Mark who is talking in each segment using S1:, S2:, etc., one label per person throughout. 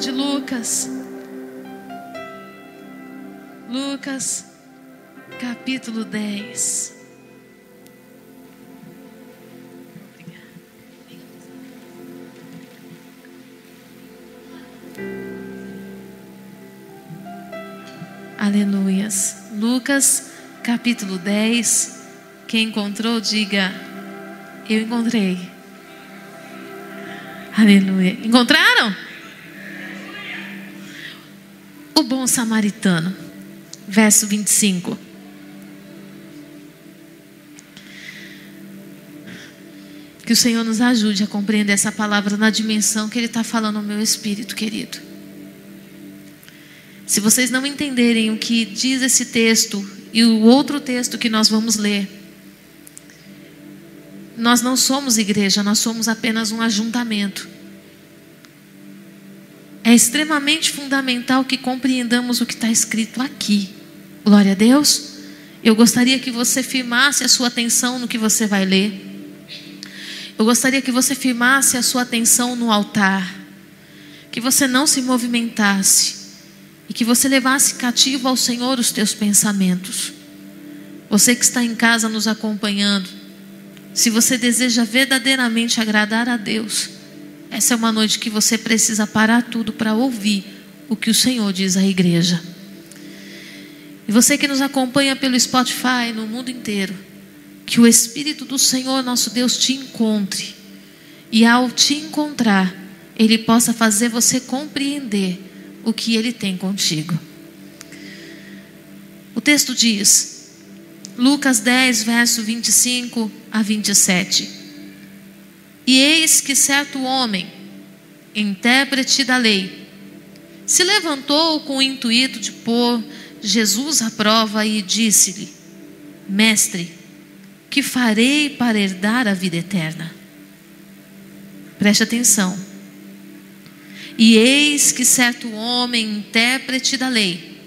S1: De Lucas. Lucas, capítulo 10. Aleluias. Lucas, capítulo 10. Quem encontrou, diga: Eu encontrei. Aleluia. Encontraram? Bom samaritano, verso 25. Que o Senhor nos ajude a compreender essa palavra na dimensão que Ele está falando no meu espírito, querido. Se vocês não entenderem o que diz esse texto e o outro texto que nós vamos ler, nós não somos igreja, nós somos apenas um ajuntamento. É extremamente fundamental que compreendamos o que está escrito aqui. Glória a Deus. Eu gostaria que você firmasse a sua atenção no que você vai ler. Eu gostaria que você firmasse a sua atenção no altar. Que você não se movimentasse. E que você levasse cativo ao Senhor os teus pensamentos. Você que está em casa nos acompanhando. Se você deseja verdadeiramente agradar a Deus, essa é uma noite que você precisa parar tudo para ouvir o que o Senhor diz à igreja. E você que nos acompanha pelo Spotify no mundo inteiro, que o Espírito do Senhor nosso Deus te encontre e ao te encontrar, Ele possa fazer você compreender o que Ele tem contigo. O texto diz, Lucas 10, verso 25 a 27. E eis que certo homem, intérprete da lei, se levantou com o intuito de pôr Jesus à prova e disse-lhe: Mestre, que farei para herdar a vida eterna? Preste atenção. E eis que certo homem, intérprete da lei,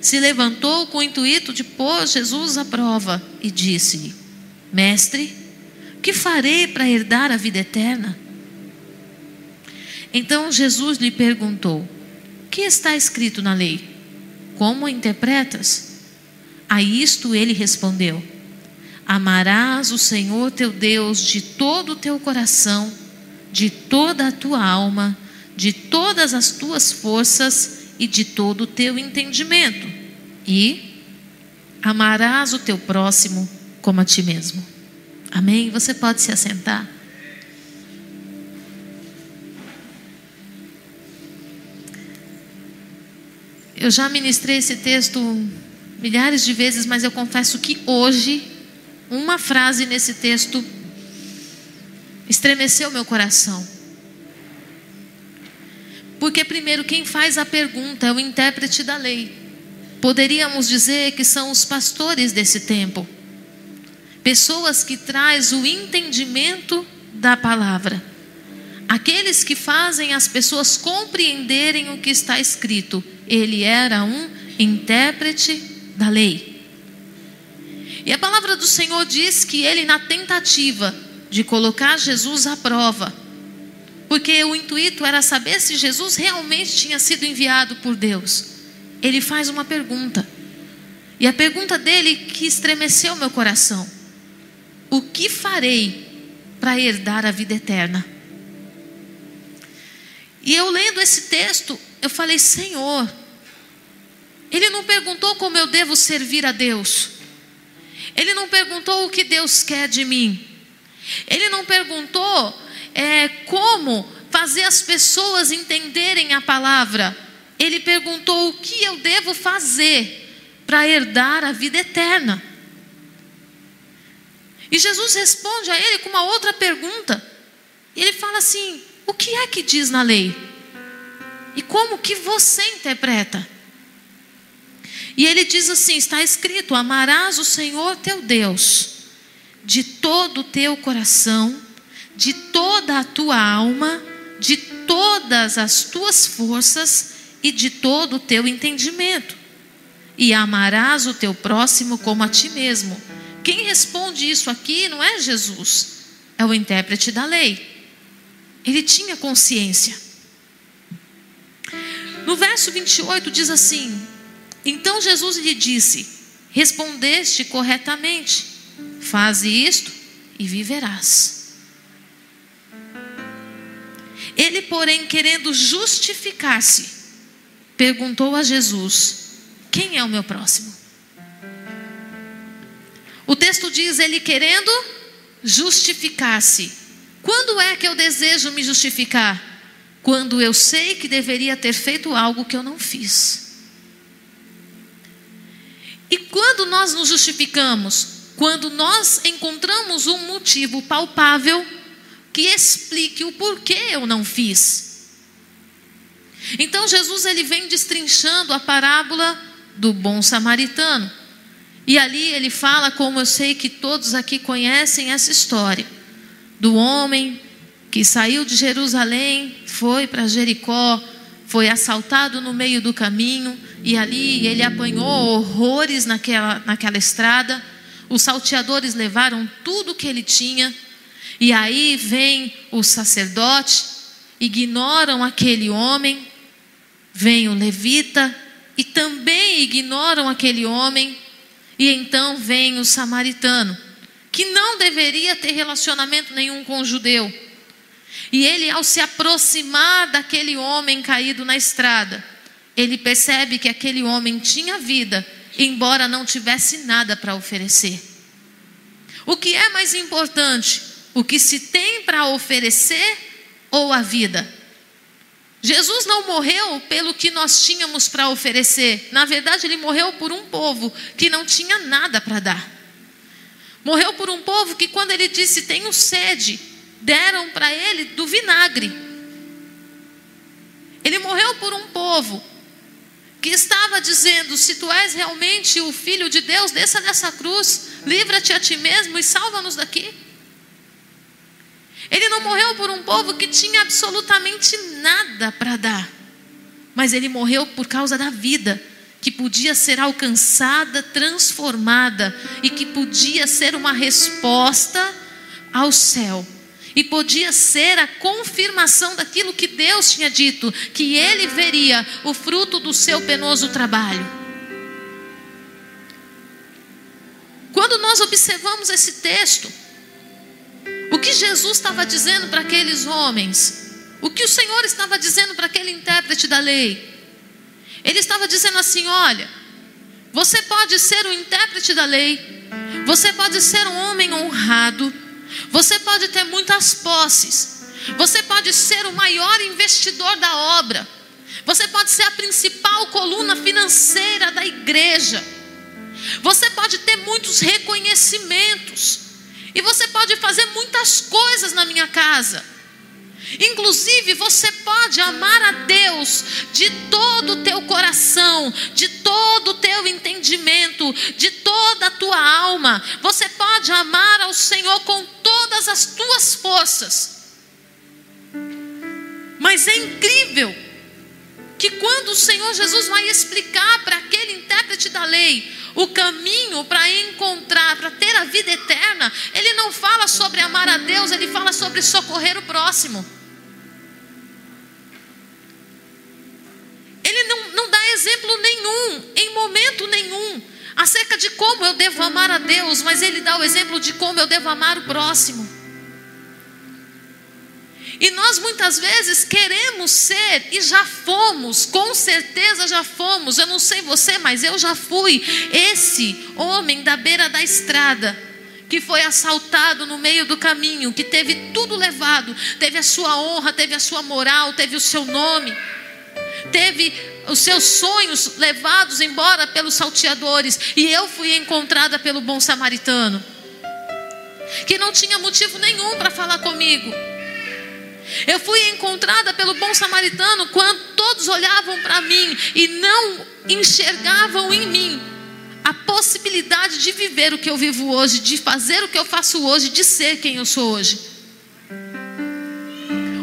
S1: se levantou com o intuito de pôr Jesus à prova e disse-lhe: Mestre, que farei para herdar a vida eterna? Então Jesus lhe perguntou: Que está escrito na lei? Como interpretas? A isto ele respondeu: Amarás o Senhor teu Deus de todo o teu coração, de toda a tua alma, de todas as tuas forças e de todo o teu entendimento. E amarás o teu próximo como a ti mesmo. Amém? Você pode se assentar. Eu já ministrei esse texto milhares de vezes, mas eu confesso que hoje, uma frase nesse texto estremeceu meu coração. Porque, primeiro, quem faz a pergunta é o intérprete da lei. Poderíamos dizer que são os pastores desse tempo. Pessoas que traz o entendimento da palavra. Aqueles que fazem as pessoas compreenderem o que está escrito. Ele era um intérprete da lei. E a palavra do Senhor diz que ele, na tentativa de colocar Jesus à prova, porque o intuito era saber se Jesus realmente tinha sido enviado por Deus, ele faz uma pergunta. E a pergunta dele que estremeceu meu coração: O que farei para herdar a vida eterna? E eu lendo esse texto, eu falei: Senhor, ele não perguntou como eu devo servir a Deus. Ele não perguntou o que Deus quer de mim. Ele não perguntou é, como fazer as pessoas entenderem a palavra. Ele perguntou o que eu devo fazer para herdar a vida eterna. E Jesus responde a ele com uma outra pergunta. E ele fala assim: O que é que diz na lei? E como que você interpreta? E ele diz assim: está escrito: amarás o Senhor teu Deus de todo o teu coração, de toda a tua alma, de todas as tuas forças e de todo o teu entendimento. E amarás o teu próximo como a ti mesmo. Quem responde isso aqui não é Jesus, é o intérprete da lei. Ele tinha consciência. No verso 28 diz assim: Então Jesus lhe disse: Respondeste corretamente, faze isto e viverás. Ele, porém, querendo justificar-se, perguntou a Jesus: Quem é o meu próximo? O texto diz: Ele querendo justificar-se. Quando é que eu desejo me justificar? Quando eu sei que deveria ter feito algo que eu não fiz. E quando nós nos justificamos? Quando nós encontramos um motivo palpável que explique o porquê eu não fiz. Então Jesus ele vem destrinchando a parábola do bom samaritano. E ali ele fala, como eu sei que todos aqui conhecem essa história, do homem que saiu de Jerusalém, foi para Jericó, foi assaltado no meio do caminho, e ali ele apanhou horrores naquela, naquela estrada. Os salteadores levaram tudo que ele tinha, e aí vem o sacerdote, ignoram aquele homem, vem o levita, e também ignoram aquele homem, e então vem o samaritano, que não deveria ter relacionamento nenhum com o judeu. E ele, ao se aproximar daquele homem caído na estrada, ele percebe que aquele homem tinha vida, embora não tivesse nada para oferecer. O que é mais importante? O que se tem para oferecer ou a vida? Jesus não morreu pelo que nós tínhamos para oferecer. Na verdade, ele morreu por um povo que não tinha nada para dar. Morreu por um povo que, quando ele disse tenho sede, deram para ele do vinagre. Ele morreu por um povo que estava dizendo: se tu és realmente o filho de Deus, desça nessa cruz, livra-te a ti mesmo e salva-nos daqui. Ele não morreu por um povo que tinha absolutamente nada para dar, mas ele morreu por causa da vida que podia ser alcançada, transformada e que podia ser uma resposta ao céu. E podia ser a confirmação daquilo que Deus tinha dito, que ele veria o fruto do seu penoso trabalho. Quando nós observamos esse texto, o que Jesus estava dizendo para aqueles homens? O que o Senhor estava dizendo para aquele intérprete da lei? Ele estava dizendo assim: olha, você pode ser o intérprete da lei, você pode ser um homem honrado, você pode ter muitas posses, você pode ser o maior investidor da obra, você pode ser a principal coluna financeira da igreja, você pode ter muitos reconhecimentos, e você pode fazer muitas coisas na minha casa. Inclusive, você pode amar a Deus de todo o teu coração, de todo o teu entendimento, de toda a tua alma. Você pode amar ao Senhor com todas as tuas forças. Mas é incrível que quando o Senhor Jesus vai explicar para aquele intérprete da lei o caminho para encontrar, para ter a vida eterna, ele não fala sobre amar a Deus, ele fala sobre socorrer o próximo. Ele não, não dá exemplo nenhum, em momento nenhum, acerca de como eu devo amar a Deus, mas ele dá o exemplo de como eu devo amar o próximo. E nós muitas vezes queremos ser e já fomos, com certeza já fomos. Eu não sei você, mas eu já fui esse homem da beira da estrada que foi assaltado no meio do caminho, que teve tudo levado, teve a sua honra, teve a sua moral, teve o seu nome, teve os seus sonhos levados embora pelos salteadores, e eu fui encontrada pelo bom samaritano, que não tinha motivo nenhum para falar comigo eu fui encontrada pelo bom samaritano quando todos olhavam para mim e não enxergavam em mim a possibilidade de viver o que eu vivo hoje, de fazer o que eu faço hoje, de ser quem eu sou hoje.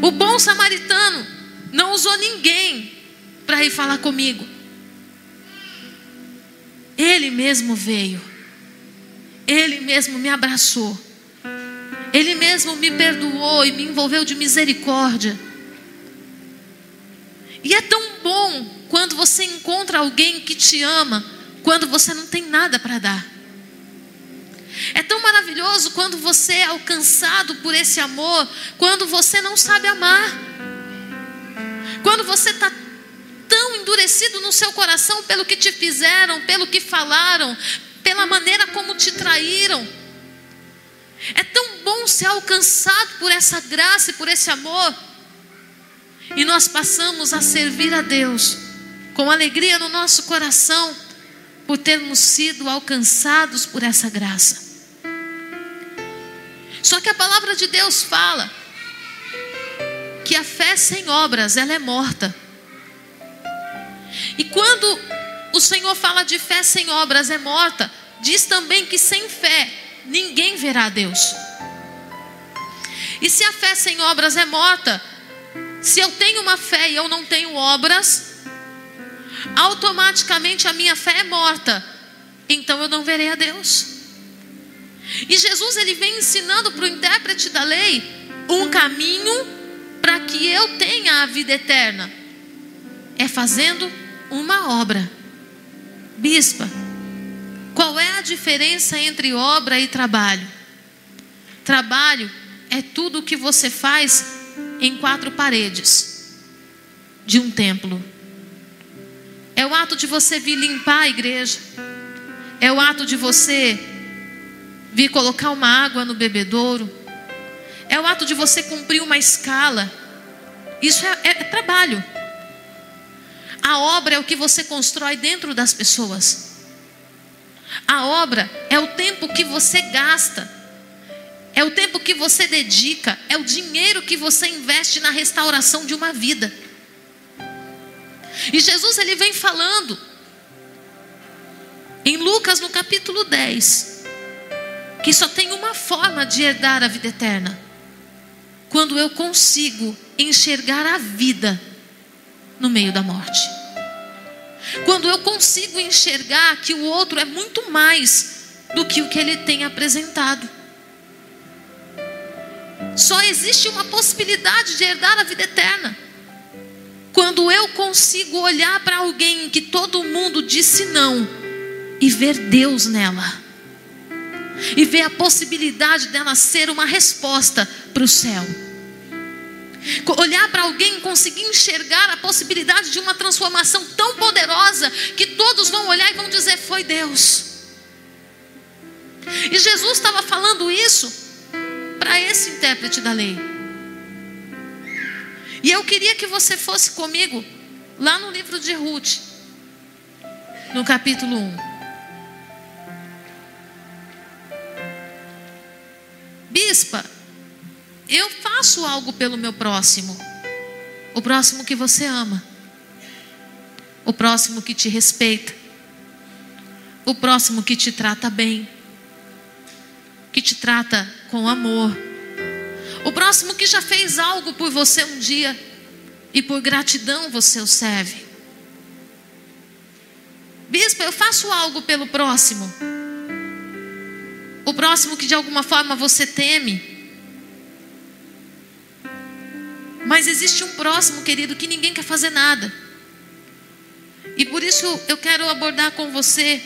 S1: O bom samaritano não usou ninguém para ir falar comigo. Ele mesmo veio. Ele mesmo me abraçou. Ele mesmo me perdoou e me envolveu de misericórdia. E é tão bom quando você encontra alguém que te ama, quando você não tem nada para dar. É tão maravilhoso quando você é alcançado por esse amor, quando você não sabe amar. Quando você está tão endurecido no seu coração pelo que te fizeram, pelo que falaram, pela maneira como te traíram. É tão bom ser alcançado por essa graça e por esse amor. E nós passamos a servir a Deus com alegria no nosso coração por termos sido alcançados por essa graça. Só que a palavra de Deus fala que a fé sem obras ela é morta. E quando o Senhor fala de fé sem obras é morta, diz também que sem fé ninguém verá a Deus. E se a fé sem obras é morta, se eu tenho uma fé e eu não tenho obras, automaticamente a minha fé é morta. Então eu não verei a Deus. E Jesus ele vem ensinando para o intérprete da lei um caminho para que eu tenha a vida eterna. É fazendo uma obra. Bispa, qual é a diferença entre obra e trabalho? Trabalho é tudo o que você faz em quatro paredes de um templo. É o ato de você vir limpar a igreja. É o ato de você vir colocar uma água no bebedouro. É o ato de você cumprir uma escala. Isso é, é, é trabalho. A obra é o que você constrói dentro das pessoas. A obra é o tempo que você gasta, é o tempo que você dedica, é o dinheiro que você investe na restauração de uma vida. E Jesus ele vem falando em Lucas no capítulo 10 que só tem uma forma de herdar a vida eterna. Quando eu consigo enxergar a vida no meio da morte. Quando eu consigo enxergar que o outro é muito mais do que o que ele tem apresentado. Só existe uma possibilidade de herdar a vida eterna. Quando eu consigo olhar para alguém que todo mundo disse não e ver Deus nela. E ver a possibilidade dela ser uma resposta para o céu. Olhar para alguém conseguir enxergar a possibilidade de uma transformação tão poderosa que todos vão olhar e vão dizer: Foi Deus. E Jesus estava falando isso para esse intérprete da lei. E eu queria que você fosse comigo lá no livro de Ruth, no capítulo 1. Bispa, eu faço algo pelo meu próximo. O próximo que você ama. O próximo que te respeita. O próximo que te trata bem. Que te trata com amor. O próximo que já fez algo por você um dia e por gratidão você o serve. Bispo, eu faço algo pelo próximo. O próximo que de alguma forma você teme. Mas existe um próximo, querido, que ninguém quer fazer nada. E por isso eu quero abordar com você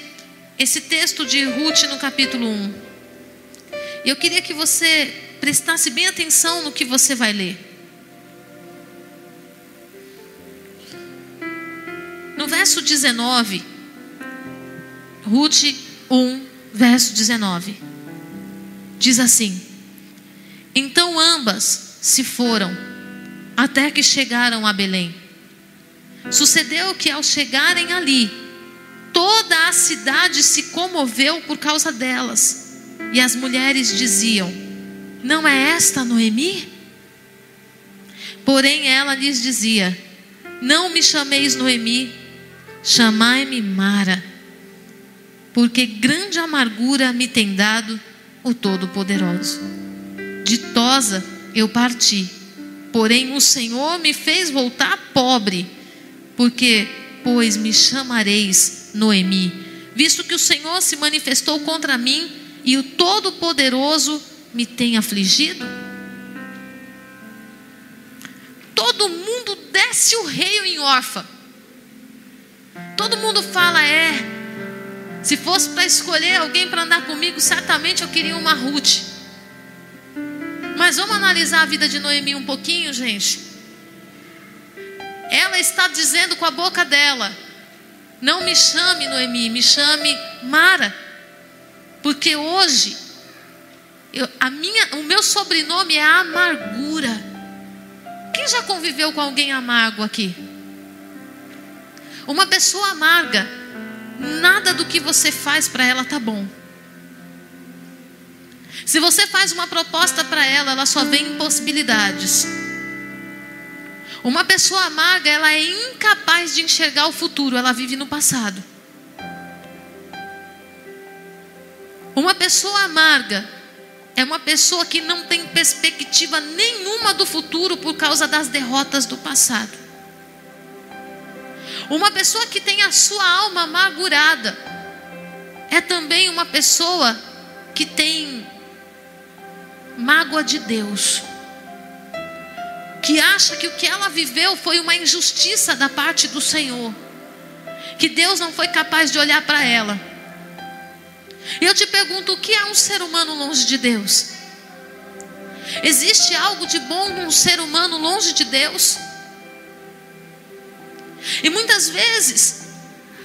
S1: esse texto de Ruth no capítulo 1. Eu queria que você prestasse bem atenção no que você vai ler. No verso 19, Ruth 1, verso 19, diz assim: Então ambas se foram até que chegaram a Belém. Sucedeu que ao chegarem ali, toda a cidade se comoveu por causa delas, e as mulheres diziam: Não é esta Noemi? Porém ela lhes dizia: Não me chameis Noemi, chamai-me Mara, porque grande amargura me tem dado o Todo-Poderoso. Ditosa eu parti, porém o Senhor me fez voltar pobre, porque, pois me chamareis Noemi, visto que o Senhor se manifestou contra mim e o Todo-Poderoso me tem afligido? Todo mundo desce o rei em órfã. Todo mundo fala, é. Se fosse para escolher alguém para andar comigo, certamente eu queria uma Ruth. Mas vamos analisar a vida de Noemi um pouquinho, gente. Ela está dizendo com a boca dela: Não me chame Noemi, me chame Mara. Porque hoje, eu, a minha, o meu sobrenome é amargura. Quem já conviveu com alguém amargo aqui? Uma pessoa amarga, nada do que você faz para ela tá bom. Se você faz uma proposta para ela, ela só vê impossibilidades. Uma pessoa amarga, ela é incapaz de enxergar o futuro, ela vive no passado. Uma pessoa amarga, é uma pessoa que não tem perspectiva nenhuma do futuro por causa das derrotas do passado. Uma pessoa que tem a sua alma amargurada é também uma pessoa que tem mágoa de Deus. Que acha que o que ela viveu foi uma injustiça da parte do Senhor. Que Deus não foi capaz de olhar para ela eu te pergunto: o que é um ser humano longe de Deus? Existe algo de bom num ser humano longe de Deus? E muitas vezes,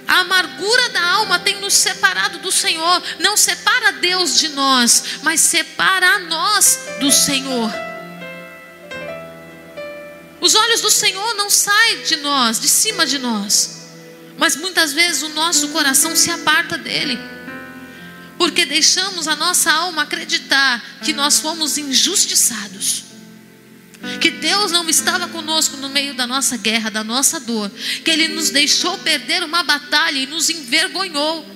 S1: a amargura da alma tem nos separado do Senhor. Não separa Deus de nós, mas separa a nós do Senhor. Os olhos do Senhor não saem de nós, de cima de nós, mas muitas vezes o nosso coração se aparta dele porque deixamos a nossa alma acreditar que nós fomos injustiçados. Que Deus não estava conosco no meio da nossa guerra, da nossa dor, que Ele nos deixou perder uma batalha e nos envergonhou.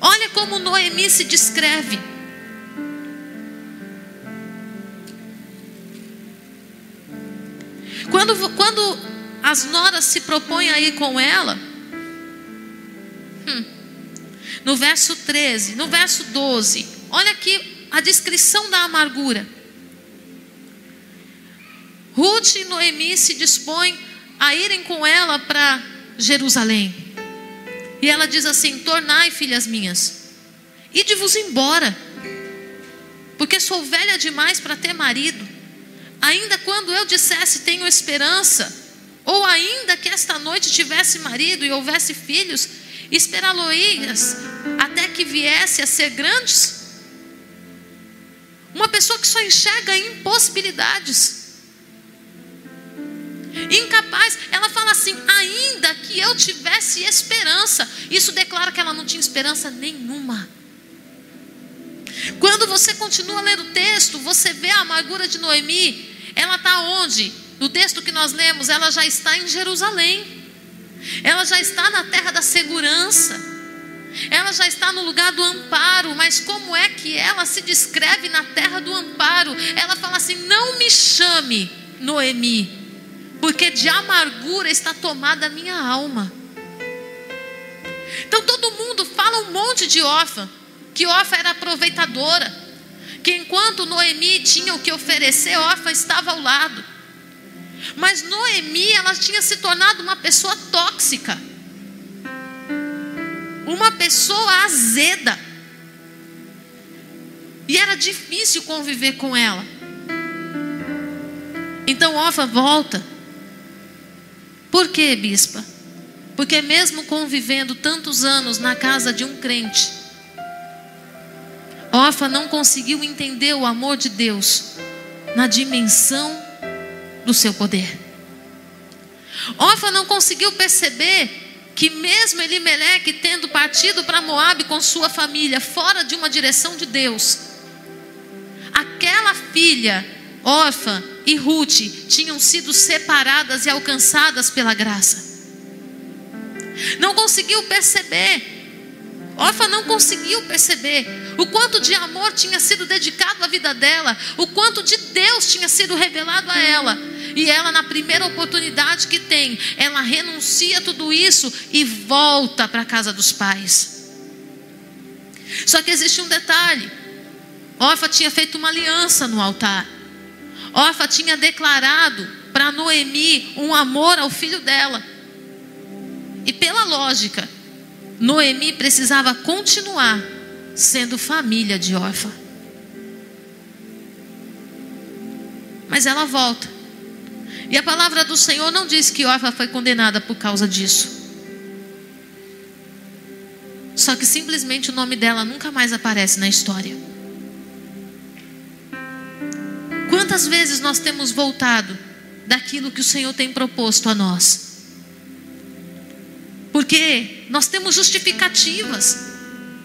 S1: Olha como Noemi se descreve. Quando, quando as noras se propõem a ir com ela, hum, no verso 13, no verso 12. Olha aqui a descrição da amargura. Ruth e Noemi se dispõem a irem com ela para Jerusalém. E ela diz assim: Tornai, filhas minhas, ide-vos embora, porque sou velha demais para ter marido. Ainda quando eu dissesse tenho esperança, ou ainda que esta noite tivesse marido e houvesse filhos, esperá-lo-ias até que viesse a ser grandes? Uma pessoa que só enxerga impossibilidades. Incapaz, ela fala assim: ainda que eu tivesse esperança, isso declara que ela não tinha esperança nenhuma. Quando você continua lendo o texto, você vê a amargura de Noemi, ela está onde? No texto que nós lemos, ela já está em Jerusalém. Ela já está na terra da segurança. Ela já está no lugar do amparo, mas como é que ela se descreve na terra do amparo? Ela fala assim: Não me chame Noemi, porque de amargura está tomada a minha alma. Então todo mundo fala um monte de órfã, que órfã era aproveitadora, que enquanto Noemi tinha o que oferecer, órfã estava ao lado. Mas Noemi, ela tinha se tornado uma pessoa tóxica. Uma pessoa azeda. E era difícil conviver com ela. Então Ofa volta. Por quê, bispa? Porque mesmo convivendo tantos anos na casa de um crente, Ofa não conseguiu entender o amor de Deus na dimensão do seu poder. Orfa não conseguiu perceber que mesmo Elimeleque tendo partido para Moabe com sua família fora de uma direção de Deus, aquela filha órfã e Ruth tinham sido separadas e alcançadas pela graça. Não conseguiu perceber. Orfa não conseguiu perceber o quanto de amor tinha sido dedicado à vida dela, o quanto de Deus tinha sido revelado a ela. E ela, na primeira oportunidade que tem, ela renuncia a tudo isso e volta para a casa dos pais. Só que existe um detalhe: Orfa tinha feito uma aliança no altar. Orfa tinha declarado para Noemi um amor ao filho dela. E pela lógica, Noemi precisava continuar sendo família de Orfa. Mas ela volta. E a palavra do Senhor não diz que Orfa foi condenada por causa disso. Só que simplesmente o nome dela nunca mais aparece na história. Quantas vezes nós temos voltado daquilo que o Senhor tem proposto a nós? Porque nós temos justificativas.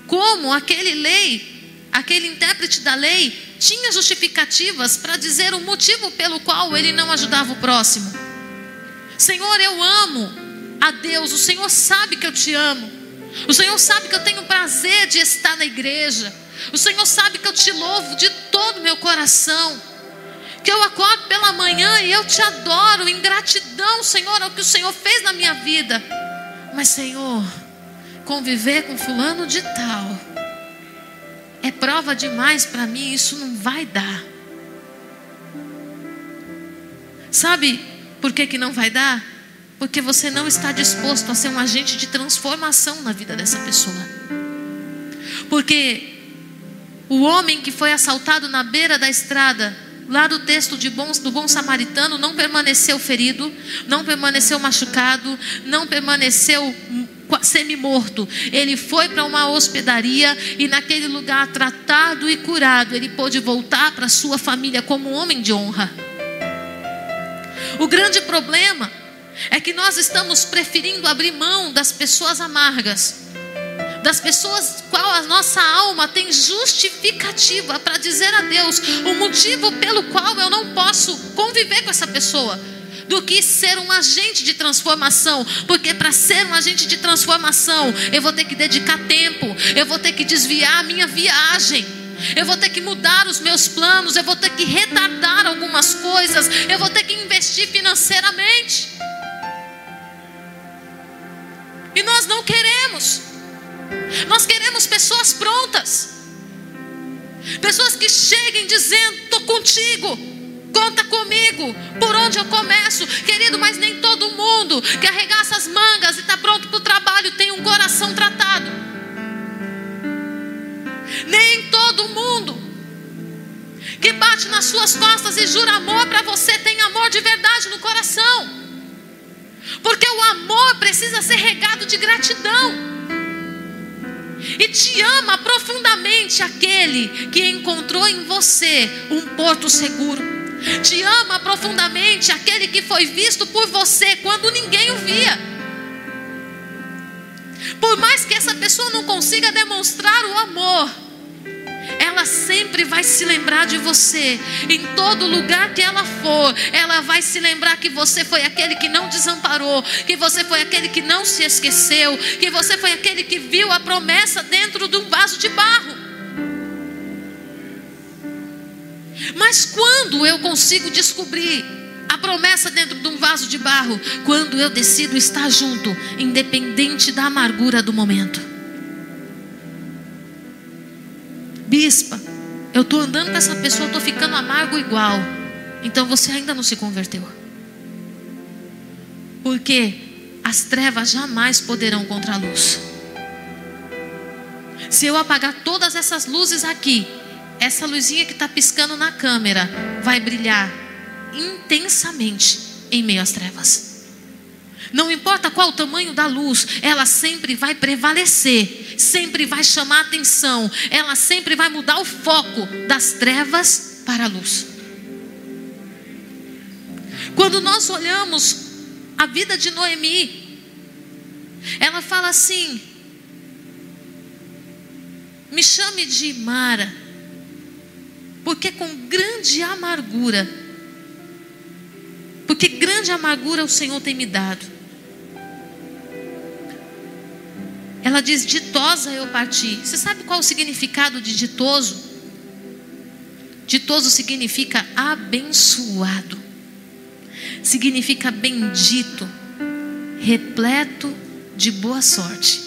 S1: Como aquele lei, aquele intérprete da lei, tinha justificativas para dizer o motivo pelo qual ele não ajudava o próximo. Senhor, eu amo a Deus, o Senhor sabe que eu te amo. O Senhor sabe que eu tenho prazer de estar na igreja. O Senhor sabe que eu te louvo de todo o meu coração. Que eu acordo pela manhã e eu te adoro em gratidão, Senhor, ao que o Senhor fez na minha vida. Mas, Senhor, conviver com fulano de tal é prova demais para mim, isso não vai dar. Sabe por que, que não vai dar? Porque você não está disposto a ser um agente de transformação na vida dessa pessoa. Porque o homem que foi assaltado na beira da estrada, lá do texto de bons, do bom samaritano, não permaneceu ferido, não permaneceu machucado, não permaneceu semi-morto. Ele foi para uma hospedaria e naquele lugar tratado e curado, ele pôde voltar para sua família como um homem de honra. O grande problema é que nós estamos preferindo abrir mão das pessoas amargas das pessoas qual a nossa alma tem justificativa para dizer a Deus o motivo pelo qual eu não posso conviver com essa pessoa. Do que ser um agente de transformação, porque para ser um agente de transformação, eu vou ter que dedicar tempo, eu vou ter que desviar a minha viagem, eu vou ter que mudar os meus planos, eu vou ter que retardar algumas coisas, eu vou ter que investir financeiramente. E nós não queremos. Nós queremos pessoas prontas. Pessoas que cheguem dizendo: estou contigo, conta comigo, por onde eu começo, querido. Mas nem todo mundo que arregaça as mangas e está pronto para o trabalho tem um coração tratado. Nem todo mundo que bate nas suas costas e jura amor para você tem amor de verdade no coração. Porque o amor precisa ser regado de gratidão. E te ama profundamente aquele que encontrou em você um porto seguro. Te ama profundamente aquele que foi visto por você quando ninguém o via. Por mais que essa pessoa não consiga demonstrar o amor, ela sempre vai se lembrar de você. Em todo lugar que ela for, ela vai se lembrar que você foi aquele que não desamparou, que você foi aquele que não se esqueceu, que você foi aquele que viu a promessa dentro de um vaso de barro. Mas quando eu consigo descobrir a promessa dentro de um vaso de barro, quando eu decido estar junto, independente da amargura do momento. Bispa, eu estou andando com essa pessoa, estou ficando amargo igual. Então você ainda não se converteu. Porque as trevas jamais poderão contra a luz. Se eu apagar todas essas luzes aqui, essa luzinha que está piscando na câmera vai brilhar intensamente em meio às trevas. Não importa qual o tamanho da luz, ela sempre vai prevalecer, sempre vai chamar atenção, ela sempre vai mudar o foco das trevas para a luz. Quando nós olhamos a vida de Noemi, ela fala assim: me chame de Mara, porque com grande amargura, porque grande amargura o Senhor tem me dado. Ela diz: ditosa eu parti. Você sabe qual o significado de ditoso? Ditoso significa abençoado, significa bendito, repleto de boa sorte.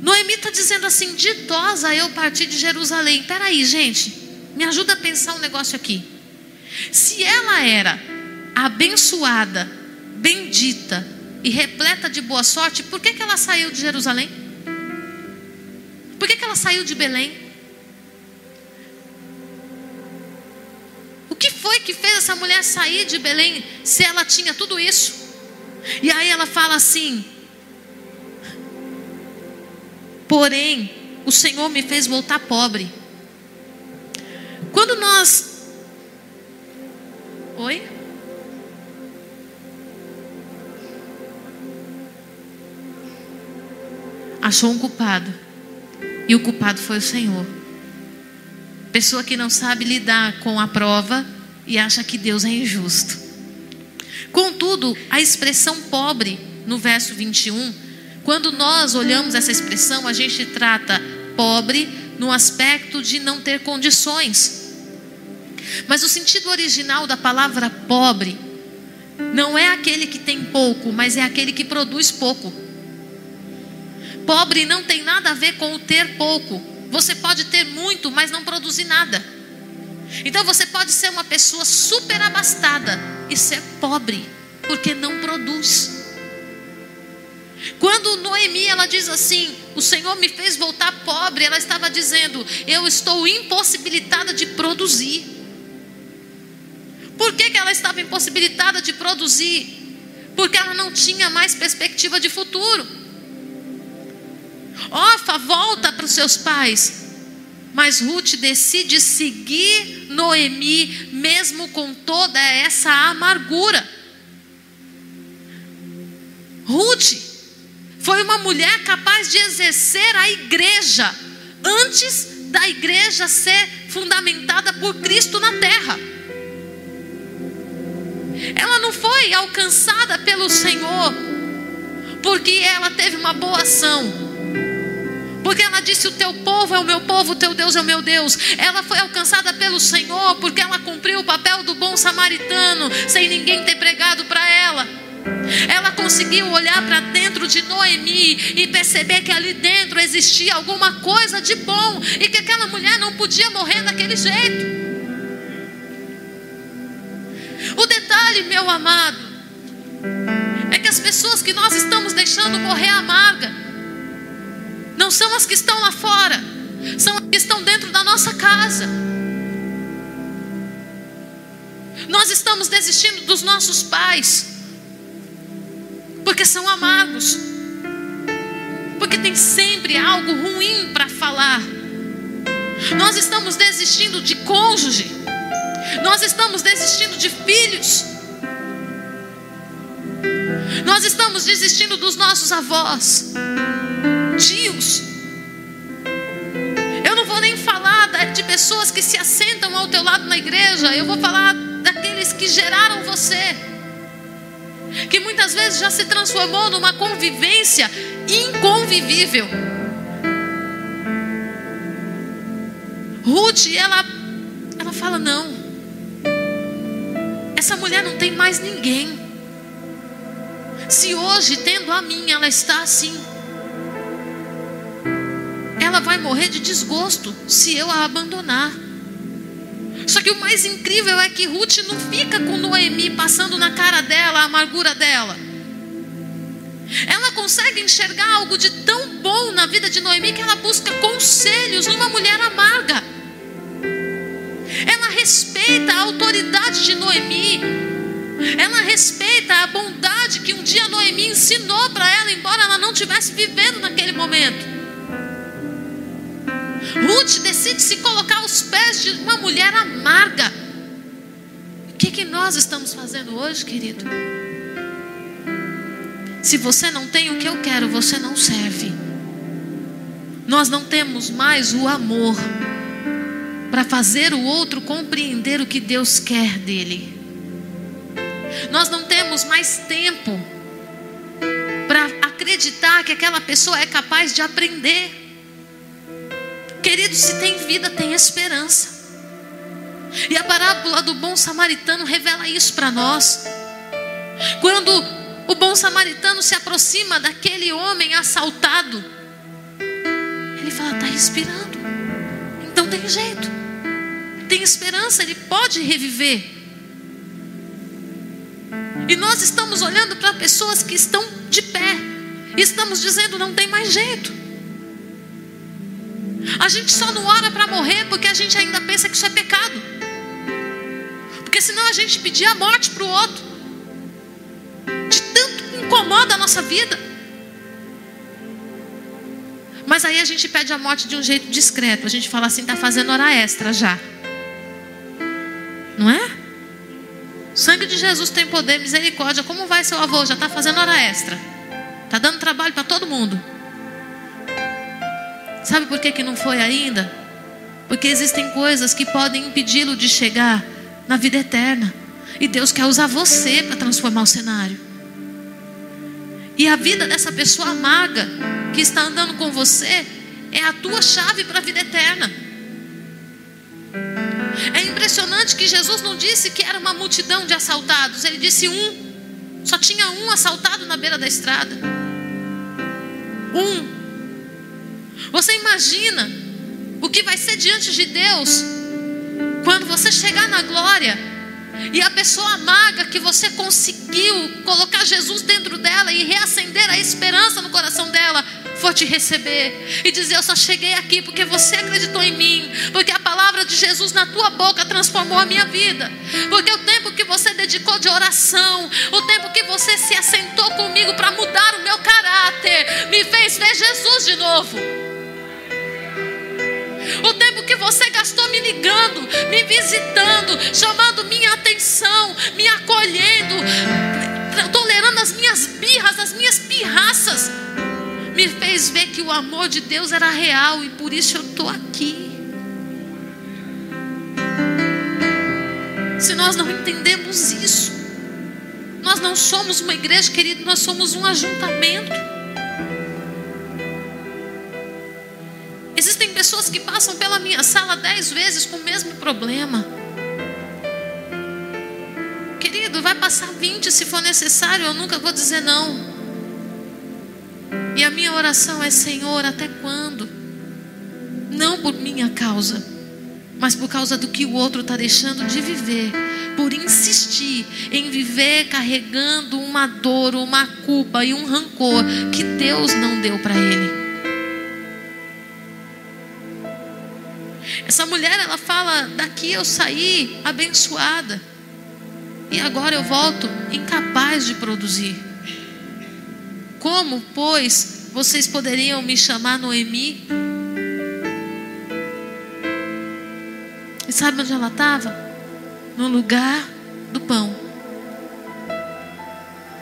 S1: Noemi está dizendo assim: ditosa eu parti de Jerusalém. Peraí, gente, me ajuda a pensar um negócio aqui. Se ela era abençoada, bendita e repleta de boa sorte, por que, que ela saiu de Jerusalém? Por que, que ela saiu de Belém? O que foi que fez essa mulher sair de Belém se ela tinha tudo isso? E aí ela fala assim: Porém, o Senhor me fez voltar pobre. Quando nós. Achou um culpado. E o culpado foi o Senhor. Pessoa que não sabe lidar com a prova e acha que Deus é injusto. Contudo, a expressão pobre no verso 21, quando nós olhamos essa expressão, a gente trata pobre no aspecto de não ter condições. Mas o sentido original da palavra pobre não é aquele que tem pouco, mas é aquele que produz pouco. Pobre não tem nada a ver com o ter pouco. Você pode ter muito, mas não produzir nada. Então você pode ser uma pessoa super abastada e ser pobre, porque não produz. Quando Noemi ela diz assim: "O Senhor me fez voltar pobre", ela estava dizendo: "Eu estou impossibilitada de produzir". Por que, que ela estava impossibilitada de produzir? Porque ela não tinha mais perspectiva de futuro. Ofa, volta para os seus pais. Mas Ruth decide seguir Noemi, mesmo com toda essa amargura. Ruth foi uma mulher capaz de exercer a igreja antes da igreja ser fundamentada por Cristo na terra. Ela não foi alcançada pelo Senhor porque ela teve uma boa ação. Porque ela disse: O teu povo é o meu povo, o teu Deus é o meu Deus. Ela foi alcançada pelo Senhor porque ela cumpriu o papel do bom samaritano, sem ninguém ter pregado para ela. Ela conseguiu olhar para dentro de Noemi e perceber que ali dentro existia alguma coisa de bom e que aquela mulher não podia morrer daquele jeito. O detalhe, meu amado, é que as pessoas que nós estamos deixando morrer amarga não são as que estão lá fora, são as que estão dentro da nossa casa. Nós estamos desistindo dos nossos pais, porque são amargos, porque tem sempre algo ruim para falar. Nós estamos desistindo de cônjuge, nós estamos desistindo de filhos, nós estamos desistindo dos nossos avós, tios. Eu não vou nem falar de pessoas que se assentam ao teu lado na igreja, eu vou falar daqueles que geraram você, que muitas vezes já se transformou numa convivência inconvivível. Ruth, ela, ela fala: não, essa mulher não tem mais ninguém. Se hoje, tendo a mim, ela está assim, ela vai morrer de desgosto se eu a abandonar. Só que o mais incrível é que Ruth não fica com Noemi passando na cara dela a amargura dela. Ela consegue enxergar algo de tão bom na vida de Noemi que ela busca conselhos numa mulher amarga. Ela respeita a autoridade de Noemi. Ela respeita a bondade que um dia Noemi ensinou para ela, embora ela não estivesse vivendo naquele momento. Ruth decide se colocar aos pés de uma mulher amarga. O que, que nós estamos fazendo hoje, querido? Se você não tem o que eu quero, você não serve. Nós não temos mais o amor para fazer o outro compreender o que Deus quer dele. Nós não temos mais tempo para acreditar que aquela pessoa é capaz de aprender. Querido, se tem vida, tem esperança. E a parábola do bom samaritano revela isso para nós. Quando o bom samaritano se aproxima daquele homem assaltado, ele fala: está respirando, então tem jeito, tem esperança, ele pode reviver. E nós estamos olhando para pessoas que estão de pé, e estamos dizendo: não tem mais jeito. A gente só não ora para morrer porque a gente ainda pensa que isso é pecado. Porque senão a gente pedir a morte para o outro. De tanto que incomoda a nossa vida. Mas aí a gente pede a morte de um jeito discreto. A gente fala assim, está fazendo hora extra já. Não é? O sangue de Jesus tem poder, misericórdia. Como vai seu avô? Já está fazendo hora extra. Está dando trabalho para todo mundo. Sabe por que, que não foi ainda? Porque existem coisas que podem impedi-lo de chegar na vida eterna. E Deus quer usar você para transformar o cenário. E a vida dessa pessoa amarga que está andando com você é a tua chave para a vida eterna. É impressionante que Jesus não disse que era uma multidão de assaltados, ele disse um. Só tinha um assaltado na beira da estrada. Um. Você imagina o que vai ser diante de Deus quando você chegar na glória e a pessoa amarga que você conseguiu colocar Jesus dentro dela e reacender a esperança no coração dela for te receber e dizer: Eu só cheguei aqui porque você acreditou em mim, porque a palavra de Jesus na tua boca transformou a minha vida, porque o tempo que você dedicou de oração, o tempo que você se assentou comigo para mudar o meu caráter, me fez ver Jesus de novo. O tempo que você gastou me ligando, me visitando, chamando minha atenção, me acolhendo, tolerando as minhas birras, as minhas pirraças, me fez ver que o amor de Deus era real e por isso eu estou aqui. Se nós não entendemos isso, nós não somos uma igreja, querido, nós somos um ajuntamento. Existem pessoas que passam pela minha sala dez vezes com o mesmo problema. Querido, vai passar vinte se for necessário, eu nunca vou dizer não. E a minha oração é: Senhor, até quando? Não por minha causa, mas por causa do que o outro está deixando de viver, por insistir em viver carregando uma dor, uma culpa e um rancor que Deus não deu para ele. Essa mulher, ela fala: daqui eu saí abençoada, e agora eu volto incapaz de produzir. Como, pois, vocês poderiam me chamar Noemi? E sabe onde ela estava? No lugar do pão.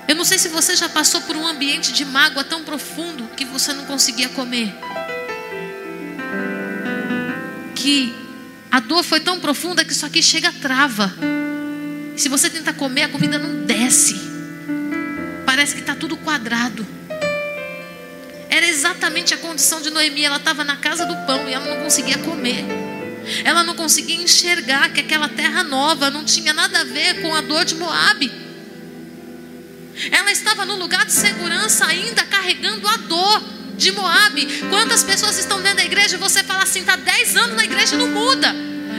S1: Eu não sei se você já passou por um ambiente de mágoa tão profundo que você não conseguia comer. Que a dor foi tão profunda que isso aqui chega trava. Se você tentar comer, a comida não desce. Parece que está tudo quadrado. Era exatamente a condição de Noemi. Ela estava na casa do pão e ela não conseguia comer. Ela não conseguia enxergar que aquela terra nova não tinha nada a ver com a dor de Moabe. Ela estava no lugar de segurança ainda carregando a dor de Moabe. Quantas pessoas estão dentro da igreja e você fala assim, está 10 anos na igreja e não muda.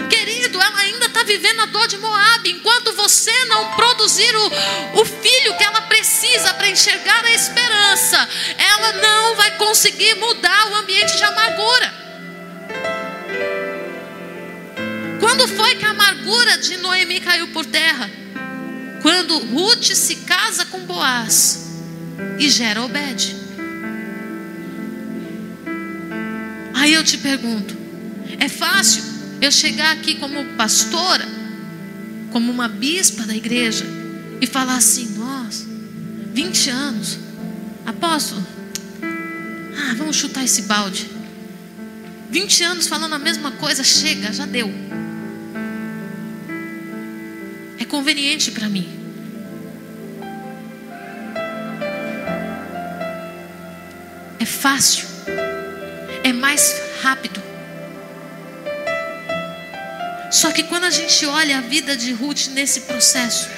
S1: Querido, ela ainda está vivendo a dor de Moabe. Enquanto você não produzir o, o filho que ela precisa para enxergar a esperança, ela não vai conseguir mudar o ambiente de amargura. Quando foi que a amargura de Noemi caiu por terra? Quando Ruth se casa com Boaz e gera Obed. Aí eu te pergunto: é fácil eu chegar aqui como pastora, como uma bispa da igreja, e falar assim: nossa, 20 anos, apóstolo, ah, vamos chutar esse balde. 20 anos falando a mesma coisa, chega, já deu. É conveniente para mim. fácil, é mais rápido. Só que quando a gente olha a vida de Ruth nesse processo,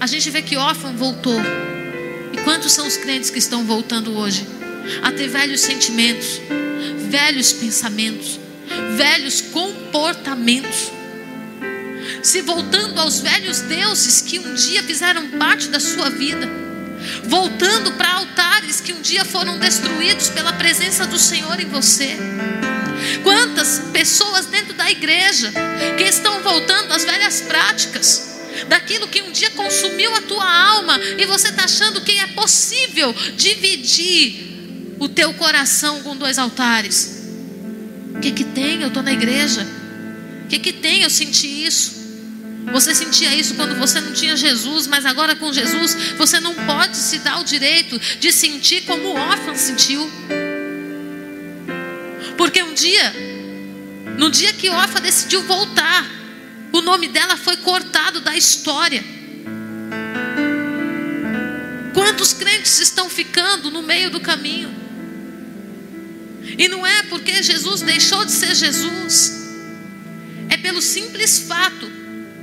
S1: a gente vê que órfão voltou. E quantos são os crentes que estão voltando hoje? A ter velhos sentimentos, velhos pensamentos, velhos comportamentos. Se voltando aos velhos deuses que um dia fizeram parte da sua vida. Voltando para altares que um dia foram destruídos pela presença do Senhor em você. Quantas pessoas dentro da igreja que estão voltando às velhas práticas daquilo que um dia consumiu a tua alma e você está achando que é possível dividir o teu coração com dois altares. O que que tem? Eu estou na igreja. O que que tem? Eu senti isso. Você sentia isso quando você não tinha Jesus, mas agora com Jesus você não pode se dar o direito de sentir como o órfão sentiu. Porque um dia, no dia que Orfa decidiu voltar, o nome dela foi cortado da história. Quantos crentes estão ficando no meio do caminho? E não é porque Jesus deixou de ser Jesus, é pelo simples fato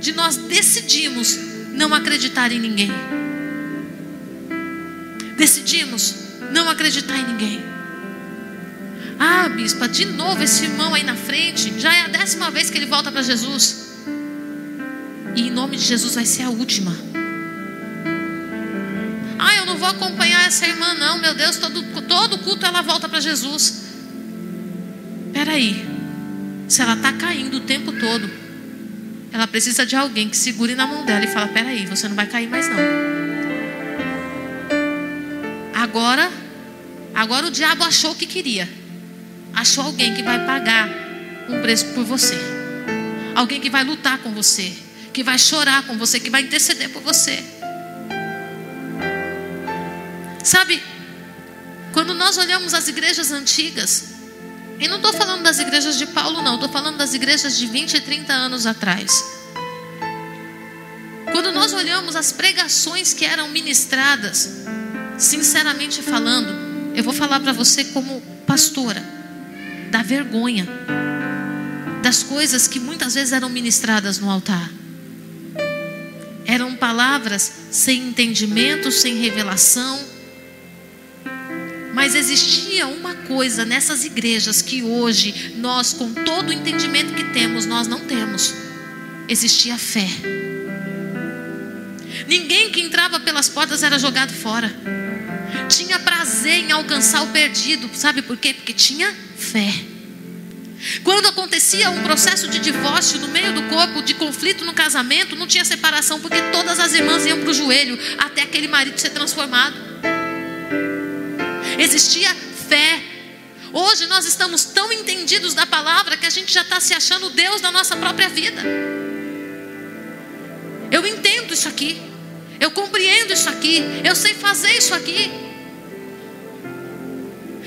S1: de nós decidimos não acreditar em ninguém. Decidimos não acreditar em ninguém. Ah, bispa, de novo esse irmão aí na frente. Já é a décima vez que ele volta para Jesus. E em nome de Jesus vai ser a última. Ah, eu não vou acompanhar essa irmã, não. Meu Deus, todo, todo culto ela volta para Jesus. Peraí. Se ela está caindo o tempo todo, ela precisa de alguém que segure na mão dela e fala: Peraí, você não vai cair mais não. Agora, agora o diabo achou o que queria. Achou alguém que vai pagar um preço por você. Alguém que vai lutar com você que vai chorar com você, que vai interceder por você. Sabe, quando nós olhamos as igrejas antigas, e não estou falando das igrejas de Paulo, não, estou falando das igrejas de 20 e 30 anos atrás. Quando nós olhamos as pregações que eram ministradas, sinceramente falando, eu vou falar para você como pastora, da vergonha, das coisas que muitas vezes eram ministradas no altar. Eram palavras sem entendimento, sem revelação. Mas existia uma coisa nessas igrejas que hoje nós, com todo o entendimento que temos, nós não temos. Existia fé. Ninguém que entrava pelas portas era jogado fora. Tinha prazer em alcançar o perdido. Sabe por quê? Porque tinha fé. Quando acontecia um processo de divórcio no meio do corpo, de conflito no casamento, não tinha separação, porque todas as irmãs iam para o joelho até aquele marido ser transformado. Existia fé. Hoje nós estamos tão entendidos da palavra que a gente já está se achando Deus da nossa própria vida. Eu entendo isso aqui. Eu compreendo isso aqui. Eu sei fazer isso aqui.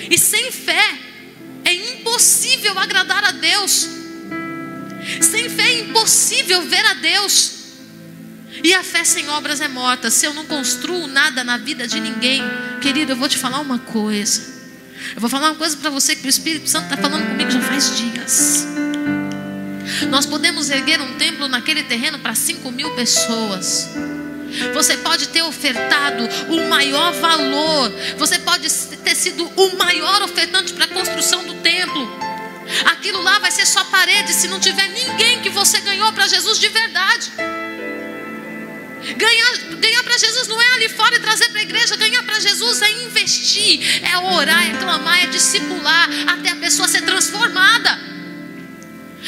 S1: E sem fé, é impossível agradar a Deus. Sem fé é impossível ver a Deus. E a fé sem obras é morta. Se eu não construo nada na vida de ninguém, querido, eu vou te falar uma coisa. Eu vou falar uma coisa para você que o Espírito Santo está falando comigo já faz dias. Nós podemos erguer um templo naquele terreno para 5 mil pessoas. Você pode ter ofertado o maior valor. Você pode ter sido o maior ofertante para a construção do templo. Aquilo lá vai ser só parede se não tiver ninguém que você ganhou para Jesus de verdade. Ganhar, ganhar para Jesus não é ali fora e trazer para a igreja. Ganhar para Jesus é investir, é orar, é clamar, é discipular até a pessoa ser transformada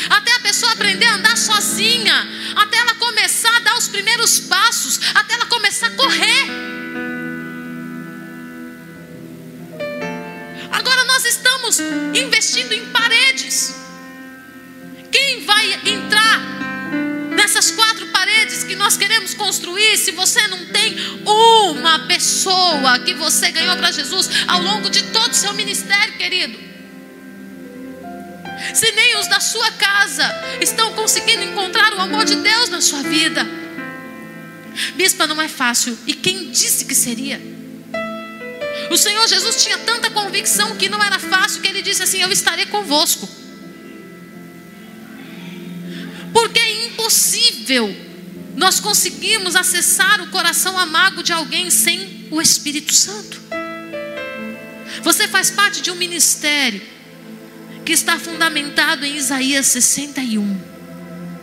S1: até a pessoa aprender a andar sozinha, até ela começar a dar os primeiros passos, até ela começar a correr. Agora nós estamos investindo em paredes. Quem vai entrar nessas quatro paredes que nós queremos construir se você não tem uma pessoa que você ganhou para Jesus ao longo de todo o seu ministério, querido? se nem os da sua casa estão conseguindo encontrar o amor de Deus na sua vida. Bispa, não é fácil. E quem disse que seria? O Senhor Jesus tinha tanta convicção que não era fácil que ele disse assim: Eu estarei convosco. Impossível nós conseguirmos acessar o coração amargo de alguém sem o Espírito Santo. Você faz parte de um ministério que está fundamentado em Isaías 61.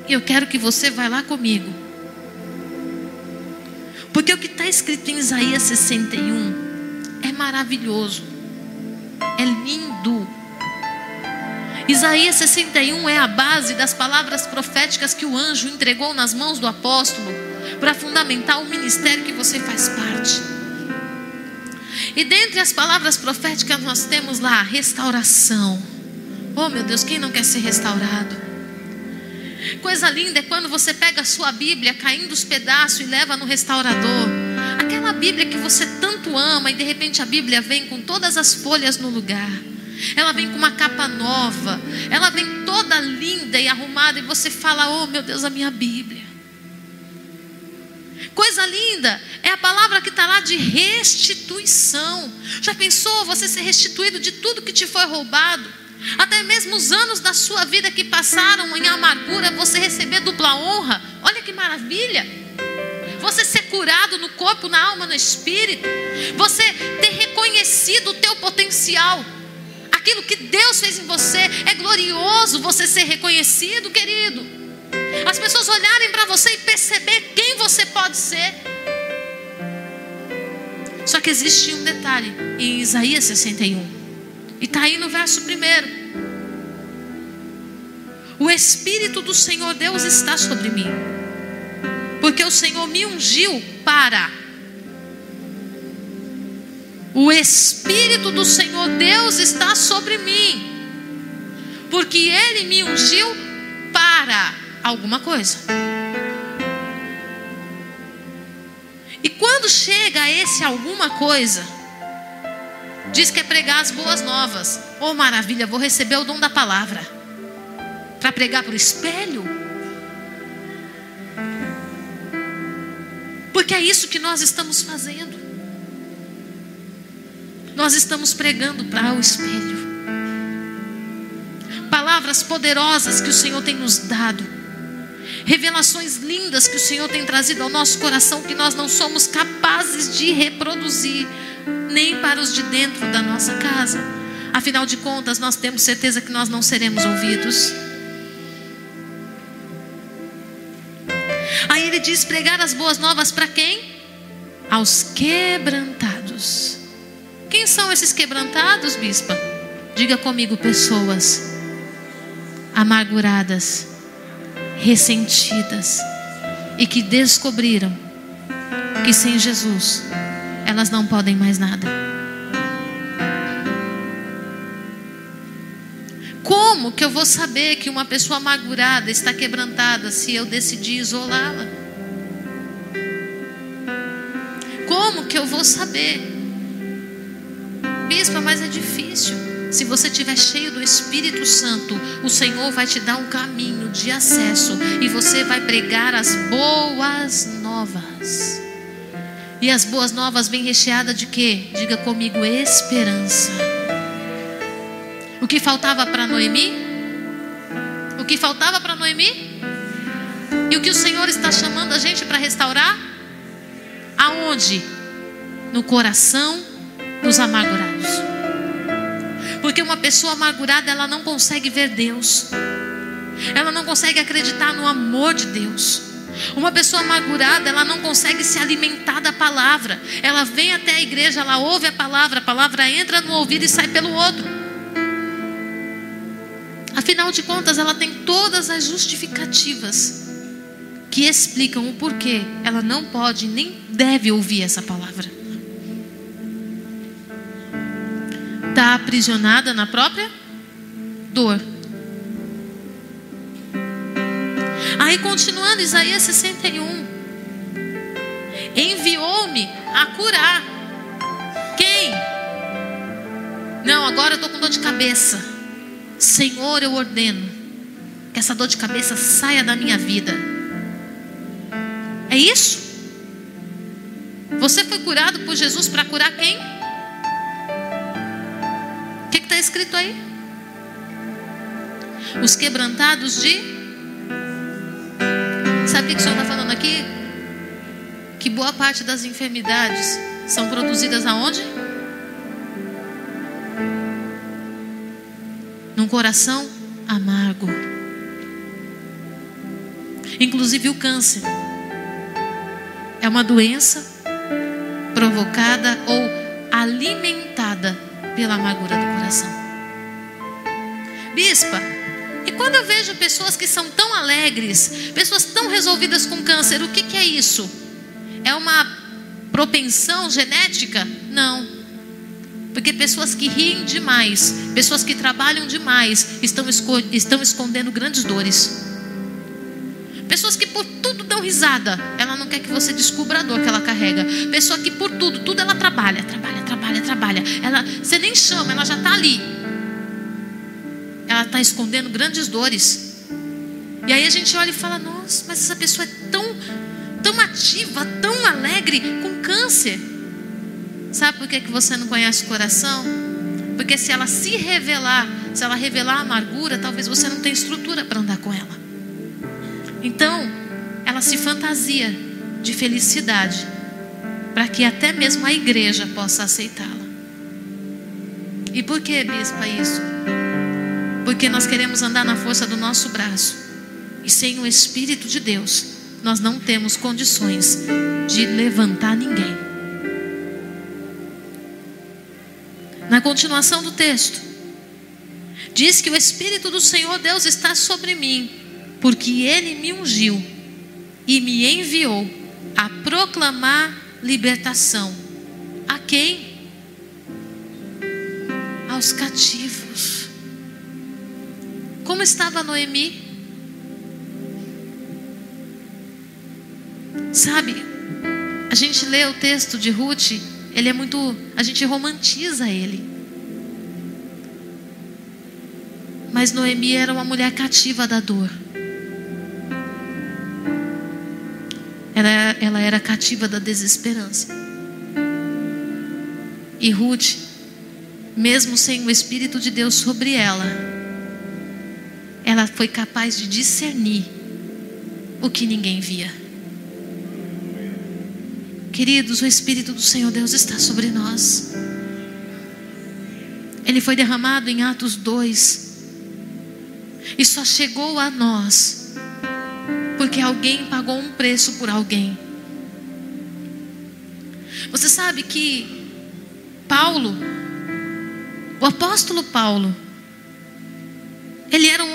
S1: E eu quero que você vá lá comigo. Porque o que está escrito em Isaías 61 é maravilhoso, é lindo. Isaías 61 é a base das palavras proféticas que o anjo entregou nas mãos do apóstolo para fundamentar o ministério que você faz parte. E dentre as palavras proféticas nós temos lá restauração. Oh meu Deus, quem não quer ser restaurado? Coisa linda é quando você pega a sua Bíblia caindo os pedaços e leva no restaurador. Aquela Bíblia que você tanto ama e de repente a Bíblia vem com todas as folhas no lugar. Ela vem com uma capa nova. Ela vem toda linda e arrumada e você fala: "Oh, meu Deus, a minha Bíblia". Coisa linda é a palavra que está lá de restituição. Já pensou você ser restituído de tudo que te foi roubado? Até mesmo os anos da sua vida que passaram em amargura, você receber dupla honra. Olha que maravilha! Você ser curado no corpo, na alma, no espírito. Você ter reconhecido o teu potencial. Aquilo que Deus fez em você é glorioso você ser reconhecido, querido. As pessoas olharem para você e perceber quem você pode ser. Só que existe um detalhe em Isaías 61. E está aí no verso primeiro. O Espírito do Senhor Deus está sobre mim. Porque o Senhor me ungiu para. O Espírito do Senhor Deus está sobre mim. Porque Ele me ungiu para alguma coisa. E quando chega a esse alguma coisa, diz que é pregar as boas novas. Oh maravilha, vou receber o dom da palavra. Para pregar para o espelho? Porque é isso que nós estamos fazendo. Nós estamos pregando para o espelho. Palavras poderosas que o Senhor tem nos dado. Revelações lindas que o Senhor tem trazido ao nosso coração que nós não somos capazes de reproduzir, nem para os de dentro da nossa casa. Afinal de contas, nós temos certeza que nós não seremos ouvidos. Aí ele diz: pregar as boas novas para quem? Aos quebrantados. Quem são esses quebrantados, bispa? Diga comigo, pessoas amarguradas, ressentidas e que descobriram que sem Jesus elas não podem mais nada. Como que eu vou saber que uma pessoa amargurada está quebrantada se eu decidir isolá-la? Como que eu vou saber? Bispa, mas é difícil. Se você estiver cheio do Espírito Santo, o Senhor vai te dar um caminho de acesso e você vai pregar as boas novas. E as boas novas vêm recheadas de quê? Diga comigo, esperança. O que faltava para Noemi? O que faltava para Noemi? E o que o Senhor está chamando a gente para restaurar? Aonde? No coração dos amargurados. Porque uma pessoa amargurada, ela não consegue ver Deus. Ela não consegue acreditar no amor de Deus. Uma pessoa amargurada, ela não consegue se alimentar da palavra. Ela vem até a igreja, ela ouve a palavra, a palavra entra no ouvido e sai pelo outro. Afinal de contas, ela tem todas as justificativas que explicam o porquê ela não pode nem deve ouvir essa palavra. Está aprisionada na própria dor. Aí continuando, Isaías 61. Enviou-me a curar. Quem? Não, agora eu estou com dor de cabeça. Senhor, eu ordeno que essa dor de cabeça saia da minha vida. É isso? Você foi curado por Jesus para curar quem? Escrito aí? Os quebrantados de. Sabe o que o Senhor está falando aqui? Que boa parte das enfermidades são produzidas aonde? Num coração amargo. Inclusive o câncer. É uma doença provocada ou alimentada pela amargura do coração. Bispa, e quando eu vejo pessoas que são tão alegres, pessoas tão resolvidas com câncer, o que, que é isso? É uma propensão genética? Não. Porque pessoas que riem demais, pessoas que trabalham demais, estão, estão escondendo grandes dores. Pessoas que por tudo dão risada, ela não quer que você descubra a dor que ela carrega. Pessoa que por tudo, tudo ela trabalha, trabalha, trabalha, trabalha. Ela, você nem chama, ela já está ali. Ela está escondendo grandes dores. E aí a gente olha e fala: Nossa, mas essa pessoa é tão, tão ativa, tão alegre, com câncer. Sabe por que, que você não conhece o coração? Porque se ela se revelar, se ela revelar a amargura, talvez você não tenha estrutura para andar com ela. Então, ela se fantasia de felicidade, para que até mesmo a igreja possa aceitá-la. E por que, bispa, isso? Porque nós queremos andar na força do nosso braço, e sem o Espírito de Deus, nós não temos condições de levantar ninguém. Na continuação do texto, diz que o Espírito do Senhor Deus está sobre mim porque ele me ungiu e me enviou a proclamar libertação. A quem? Aos cativos. Como estava Noemi? Sabe, a gente lê o texto de Ruth, ele é muito, a gente romantiza ele. Mas Noemi era uma mulher cativa da dor. Ela, ela era cativa da desesperança. E Ruth, mesmo sem o Espírito de Deus sobre ela, ela foi capaz de discernir o que ninguém via. Queridos, o Espírito do Senhor Deus está sobre nós. Ele foi derramado em Atos 2 e só chegou a nós porque alguém pagou um preço por alguém. Você sabe que Paulo, o apóstolo Paulo,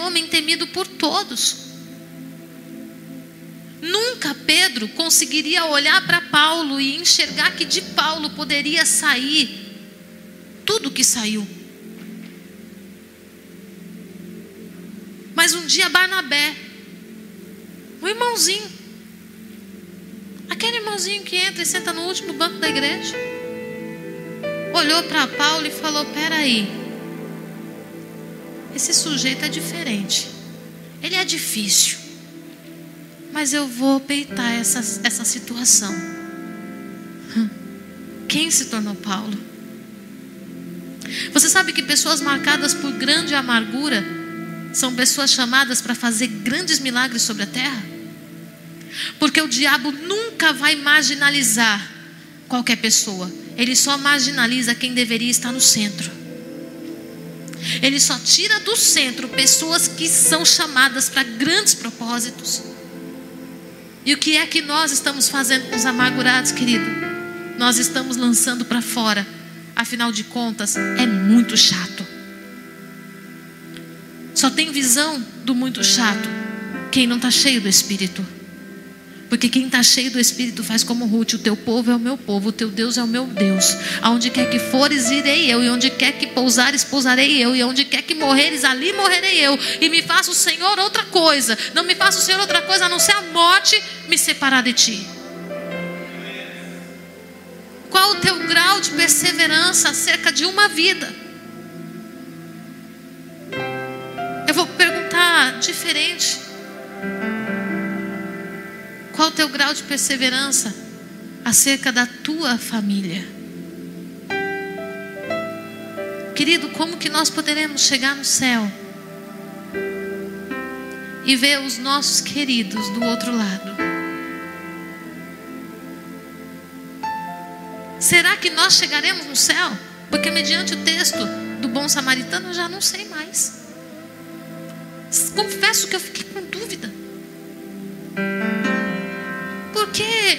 S1: homem temido por todos. Nunca Pedro conseguiria olhar para Paulo e enxergar que de Paulo poderia sair tudo que saiu. Mas um dia Barnabé, o irmãozinho. Aquele irmãozinho que entra e senta no último banco da igreja. Olhou para Paulo e falou: Peraí, esse sujeito é diferente. Ele é difícil. Mas eu vou peitar essa, essa situação. Hum. Quem se tornou Paulo? Você sabe que pessoas marcadas por grande amargura são pessoas chamadas para fazer grandes milagres sobre a terra? Porque o diabo nunca vai marginalizar qualquer pessoa. Ele só marginaliza quem deveria estar no centro. Ele só tira do centro pessoas que são chamadas para grandes propósitos. E o que é que nós estamos fazendo com os amargurados, querido? Nós estamos lançando para fora. Afinal de contas, é muito chato. Só tem visão do muito chato quem não está cheio do Espírito. Porque quem está cheio do Espírito faz como Ruth: o teu povo é o meu povo, o teu Deus é o meu Deus. Aonde quer que fores, irei eu, e onde quer que pousares, pousarei eu, e onde quer que morreres, ali morrerei eu. E me faça o Senhor outra coisa, não me faça o Senhor outra coisa a não ser a morte me separar de ti. Qual o teu grau de perseverança acerca de uma vida? Eu vou perguntar diferente. Qual o teu grau de perseverança acerca da tua família? Querido, como que nós poderemos chegar no céu e ver os nossos queridos do outro lado? Será que nós chegaremos no céu? Porque, mediante o texto do bom samaritano, eu já não sei mais. Confesso que eu fiquei com dúvida. Porque,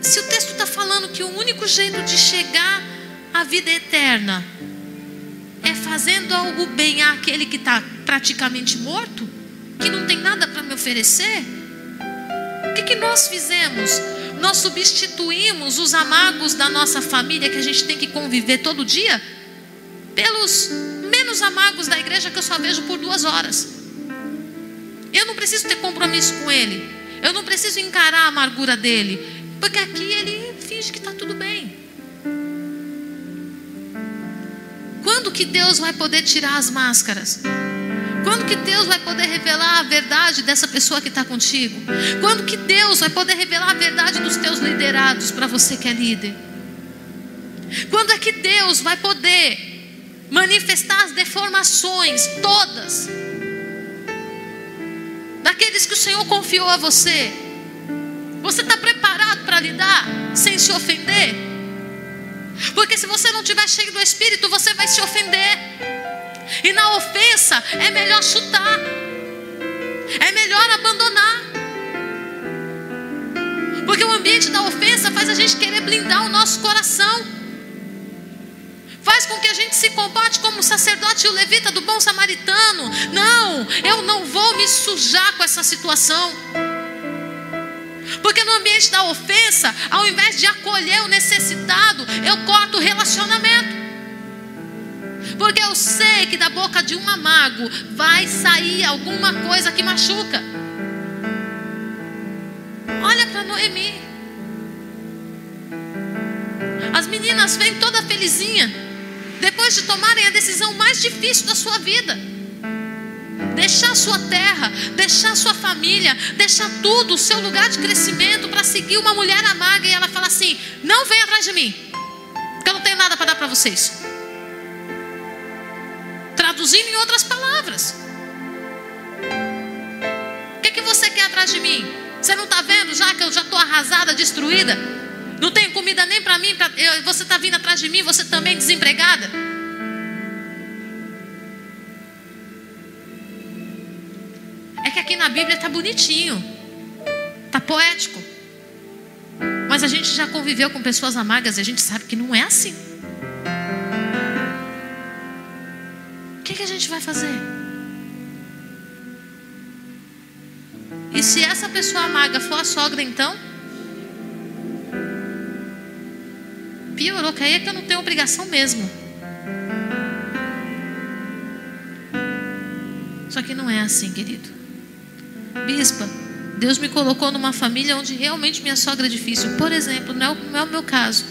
S1: se o texto está falando que o único jeito de chegar à vida eterna é fazendo algo bem àquele que está praticamente morto, que não tem nada para me oferecer, o que, que nós fizemos? nós substituímos os amargos da nossa família que a gente tem que conviver todo dia pelos menos amargos da igreja que eu só vejo por duas horas. Eu não preciso ter compromisso com ele. Eu não preciso encarar a amargura dele. Porque aqui ele finge que está tudo bem. Quando que Deus vai poder tirar as máscaras? Quando que Deus vai poder revelar a verdade dessa pessoa que está contigo? Quando que Deus vai poder revelar a verdade dos teus liderados para você que é líder? Quando é que Deus vai poder manifestar as deformações todas daqueles que o Senhor confiou a você? Você está preparado para lidar sem se ofender? Porque se você não estiver cheio do Espírito, você vai se ofender. E na ofensa é melhor chutar, é melhor abandonar. Porque o ambiente da ofensa faz a gente querer blindar o nosso coração. Faz com que a gente se comporte como o sacerdote e o levita do bom samaritano. Não, eu não vou me sujar com essa situação. Porque no ambiente da ofensa, ao invés de acolher o necessitado, eu corto o relacionamento. Porque eu sei que da boca de um amargo vai sair alguma coisa que machuca. Olha para Noemi. As meninas vêm toda felizinha. Depois de tomarem a decisão mais difícil da sua vida. Deixar sua terra, deixar sua família, deixar tudo, o seu lugar de crescimento para seguir uma mulher amarga. E ela fala assim: Não vem atrás de mim, porque eu não tenho nada para dar para vocês. Traduzindo em outras palavras. O que, que você quer atrás de mim? Você não está vendo já que eu já estou arrasada, destruída? Não tenho comida nem para mim, pra, eu, você está vindo atrás de mim, você também desempregada? Aqui na Bíblia está bonitinho, está poético. Mas a gente já conviveu com pessoas amargas e a gente sabe que não é assim. que, que a gente vai fazer? E se essa pessoa amarga for a sogra, então? Piorou, que aí é que eu não tenho obrigação mesmo. Só que não é assim, querido. Bispa, Deus me colocou numa família onde realmente minha sogra é difícil. Por exemplo, não é o, não é o meu caso.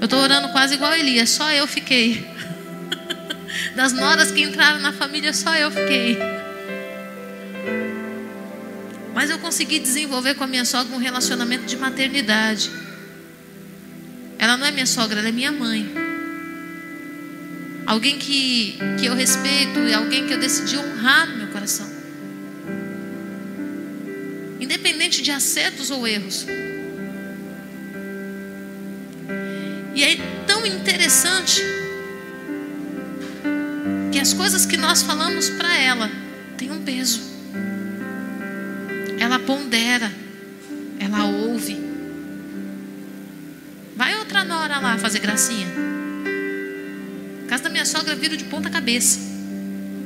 S1: Eu estou orando quase igual a Elias, só eu fiquei. Das noras que entraram na família, só eu fiquei. Mas eu consegui desenvolver com a minha sogra um relacionamento de maternidade. Ela não é minha sogra, ela é minha mãe. Alguém que, que eu respeito e alguém que eu decidi honrar no meu coração. De acertos ou erros. E é tão interessante as coisas que nós falamos para ela têm um peso. Ela pondera, ela ouve. Vai outra nora lá fazer gracinha. A casa da minha sogra vira de ponta cabeça.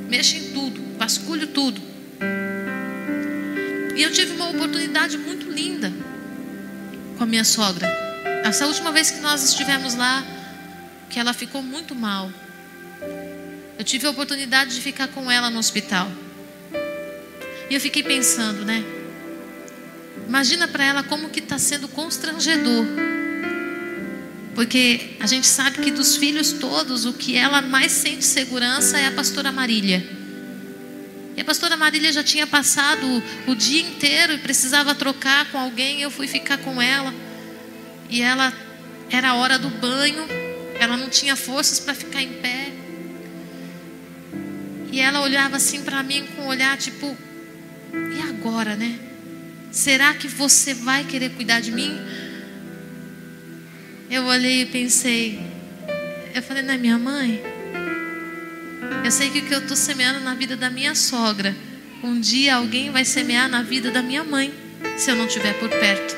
S1: Mexe em tudo, vasculho tudo. E eu tive uma oportunidade muito linda com a minha sogra. Essa última vez que nós estivemos lá, que ela ficou muito mal. Eu tive a oportunidade de ficar com ela no hospital. E eu fiquei pensando, né? Imagina para ela como que está sendo constrangedor. Porque a gente sabe que dos filhos todos, o que ela mais sente segurança é a pastora Marília. E a pastora Marília já tinha passado o dia inteiro e precisava trocar com alguém. Eu fui ficar com ela. E ela era a hora do banho. Ela não tinha forças para ficar em pé. E ela olhava assim para mim com um olhar tipo: e agora, né? Será que você vai querer cuidar de mim? Eu olhei e pensei, eu falei, não é minha mãe? Eu sei que o que eu estou semeando na vida da minha sogra, um dia alguém vai semear na vida da minha mãe, se eu não estiver por perto.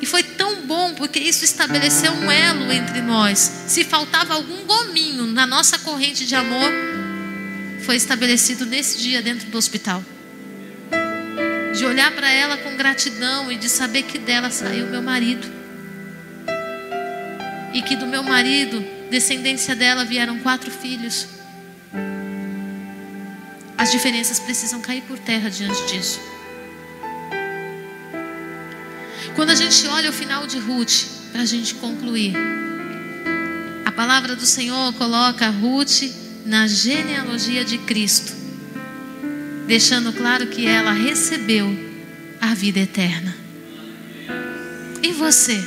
S1: E foi tão bom porque isso estabeleceu um elo entre nós. Se faltava algum gominho na nossa corrente de amor, foi estabelecido nesse dia dentro do hospital. De olhar para ela com gratidão e de saber que dela saiu meu marido e que do meu marido, descendência dela, vieram quatro filhos. As diferenças precisam cair por terra diante disso. Quando a gente olha o final de Ruth, para a gente concluir, a palavra do Senhor coloca Ruth na genealogia de Cristo, deixando claro que ela recebeu a vida eterna. E você?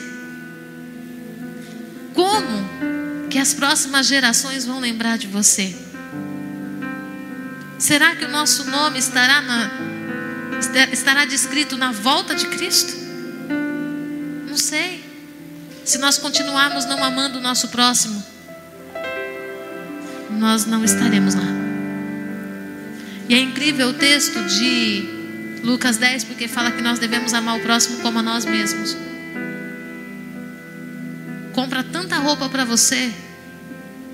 S1: Como que as próximas gerações vão lembrar de você? Será que o nosso nome estará, na, estará descrito na volta de Cristo? Não sei. Se nós continuarmos não amando o nosso próximo, nós não estaremos lá. E é incrível o texto de Lucas 10, porque fala que nós devemos amar o próximo como a nós mesmos compra tanta roupa para você,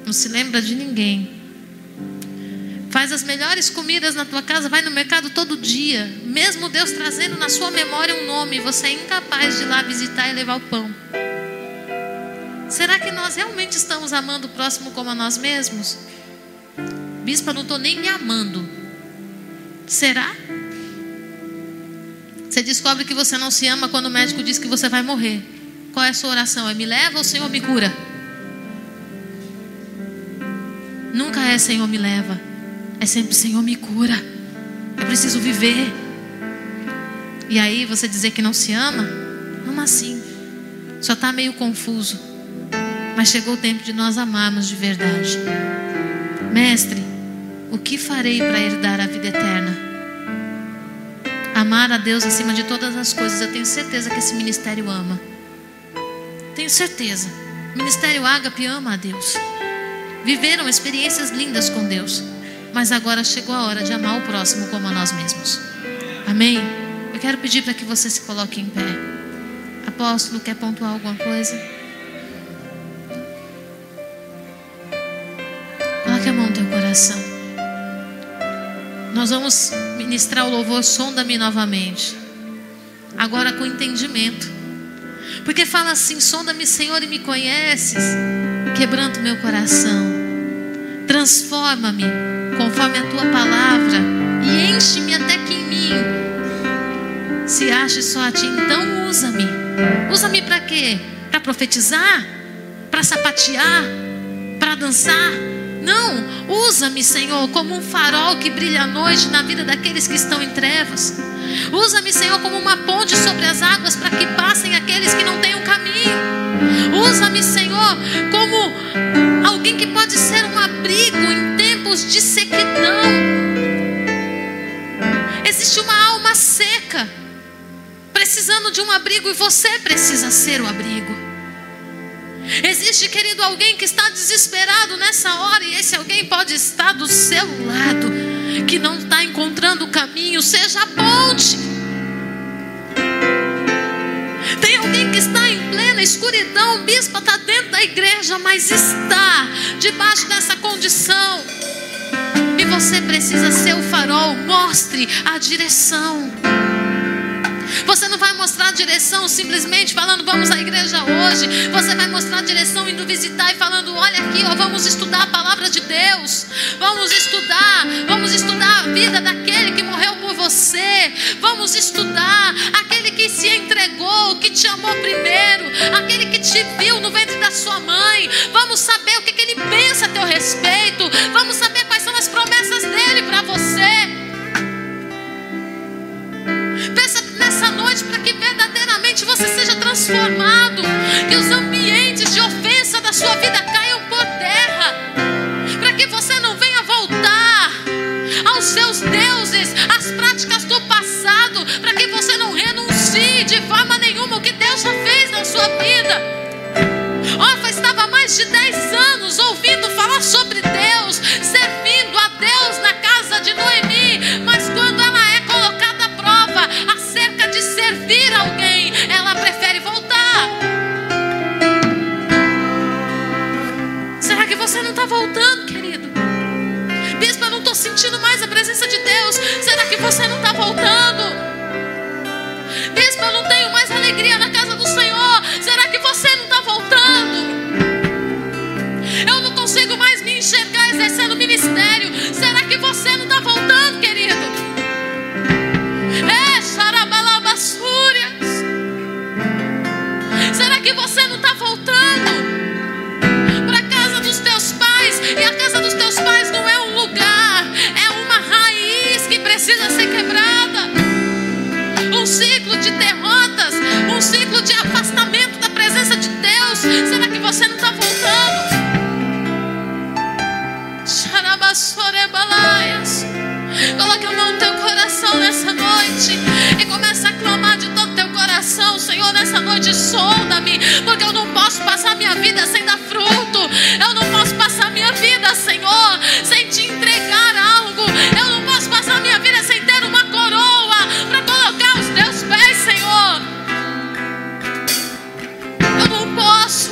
S1: não se lembra de ninguém. Faz as melhores comidas na tua casa, vai no mercado todo dia, mesmo Deus trazendo na sua memória um nome, você é incapaz de ir lá visitar e levar o pão. Será que nós realmente estamos amando o próximo como a nós mesmos? Bispa, não estou nem me amando. Será? Você descobre que você não se ama quando o médico diz que você vai morrer. Qual é a sua oração? É me leva ou Senhor me cura? Nunca é Senhor me leva. É sempre Senhor me cura. Eu preciso viver. E aí você dizer que não se ama? Ama sim. Só está meio confuso. Mas chegou o tempo de nós amarmos de verdade. Mestre, o que farei para herdar a vida eterna? Amar a Deus acima de todas as coisas. Eu tenho certeza que esse ministério ama. Tenho certeza. O Ministério Ágape ama a Deus. Viveram experiências lindas com Deus. Mas agora chegou a hora de amar o próximo como a nós mesmos. Amém? Eu quero pedir para que você se coloque em pé. Apóstolo, quer pontuar alguma coisa? Coloque a mão no teu coração. Nós vamos ministrar o louvor Sonda-me novamente. Agora com entendimento. Porque fala assim: sonda-me, Senhor, e me conheces. Quebranta o meu coração. Transforma-me conforme a tua palavra. E enche-me até que em mim se ache só a ti. Então usa-me. Usa-me para quê? Para profetizar? Para sapatear? Para dançar? Não, usa-me, Senhor, como um farol que brilha à noite na vida daqueles que estão em trevas. Usa-me, Senhor, como uma ponte sobre as águas para que passem aqueles que não têm um caminho. Usa-me, Senhor, como alguém que pode ser um abrigo em tempos de sequidão. Existe uma alma seca, precisando de um abrigo, e você precisa ser o abrigo. Existe, querido, alguém que está desesperado nessa hora, e esse alguém pode estar do seu lado que não está encontrando o caminho, seja a ponte. Está em plena escuridão, o bispo está dentro da igreja, mas está debaixo dessa condição. E você precisa ser o farol, mostre a direção. Você não vai mostrar a direção simplesmente falando vamos à igreja hoje. Você vai mostrar a direção indo visitar e falando olha aqui, ó, vamos estudar a palavra de Deus. Vamos estudar, vamos estudar a vida daquele que morreu por você. Vamos estudar aquele que se entregou, que te amou primeiro, aquele que te viu no ventre da sua mãe. Vamos saber o que, que ele pensa a teu respeito. Vamos saber para que verdadeiramente você seja transformado, que os ambientes de ofensa da sua vida caiam por terra, para que você não venha voltar aos seus deuses, às práticas do passado, para que você não renuncie de forma nenhuma o que Deus já fez na sua vida. Orfa estava há mais de 10 anos ouvindo falar sobre Deus servir alguém, ela prefere voltar. Será que você não está voltando, querido? Bispo, eu não estou sentindo mais a presença de Deus. Será que você não está voltando? Bispo, eu não tenho mais alegria na casa do Senhor. Será que você não está voltando? Eu não consigo mais me enxergar exercendo ministério. Será que você não está voltando, querido? É, Sarabala. Xarabassúrias. Será que você não está voltando para a casa dos teus pais? E a casa dos teus pais não é um lugar, é uma raiz que precisa ser quebrada. Um ciclo de derrotas, um ciclo de afastamento da presença de Deus. Será que você não está voltando? Coloque a mão no teu coração nessa noite clamar de todo teu coração, Senhor, nessa noite solta-me, porque eu não posso passar minha vida sem dar fruto. Eu não posso passar minha vida, Senhor, sem te entregar algo. Eu não posso passar minha vida sem ter uma coroa para colocar aos teus pés, Senhor. Eu não posso.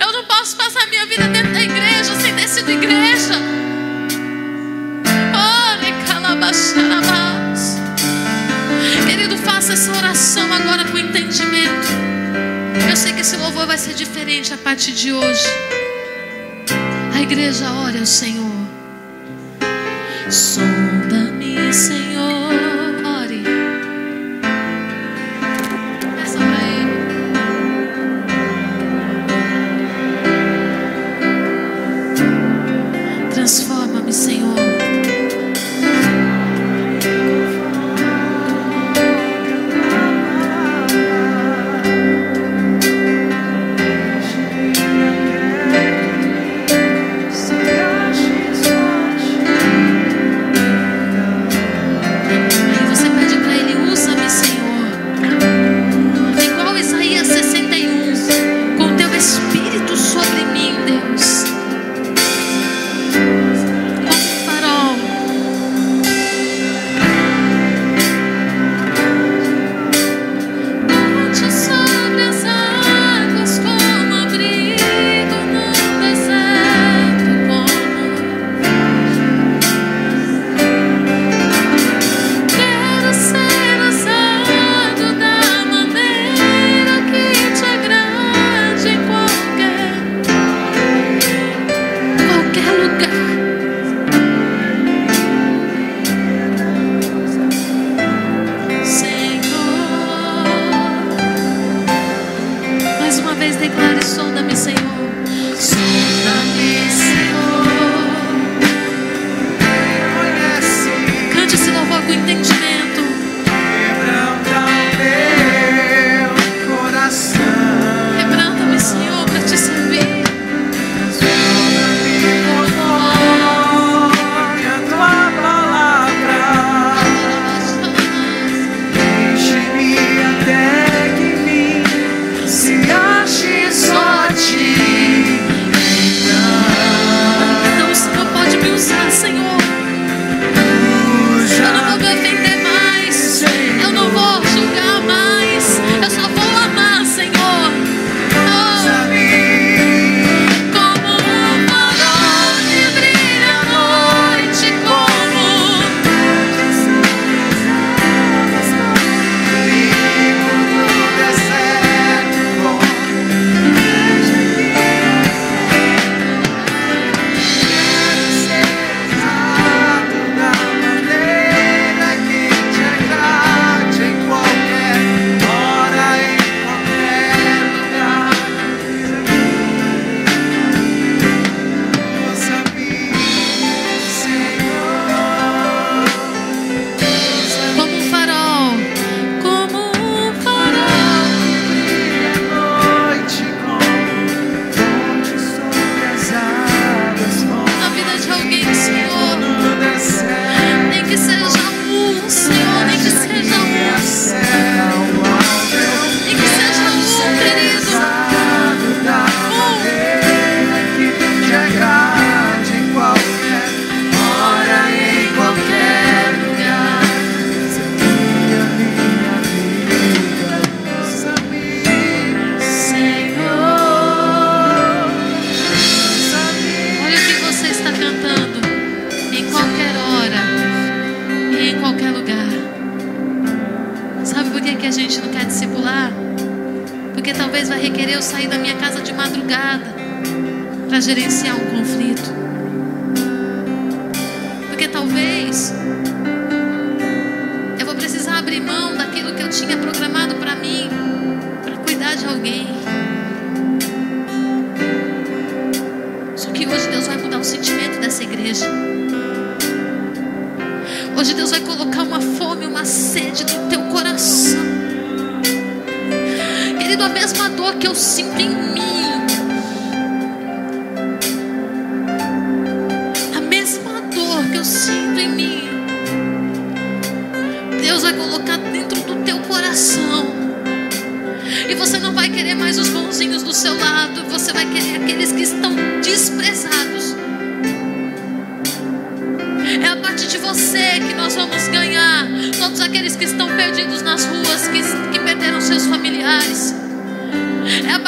S1: Eu não posso passar minha vida dentro da igreja sem ter sido igreja. Essa oração agora com entendimento. Eu sei que esse louvor vai ser diferente a partir de hoje. A igreja ore ao Senhor. Sonda-me, Senhor.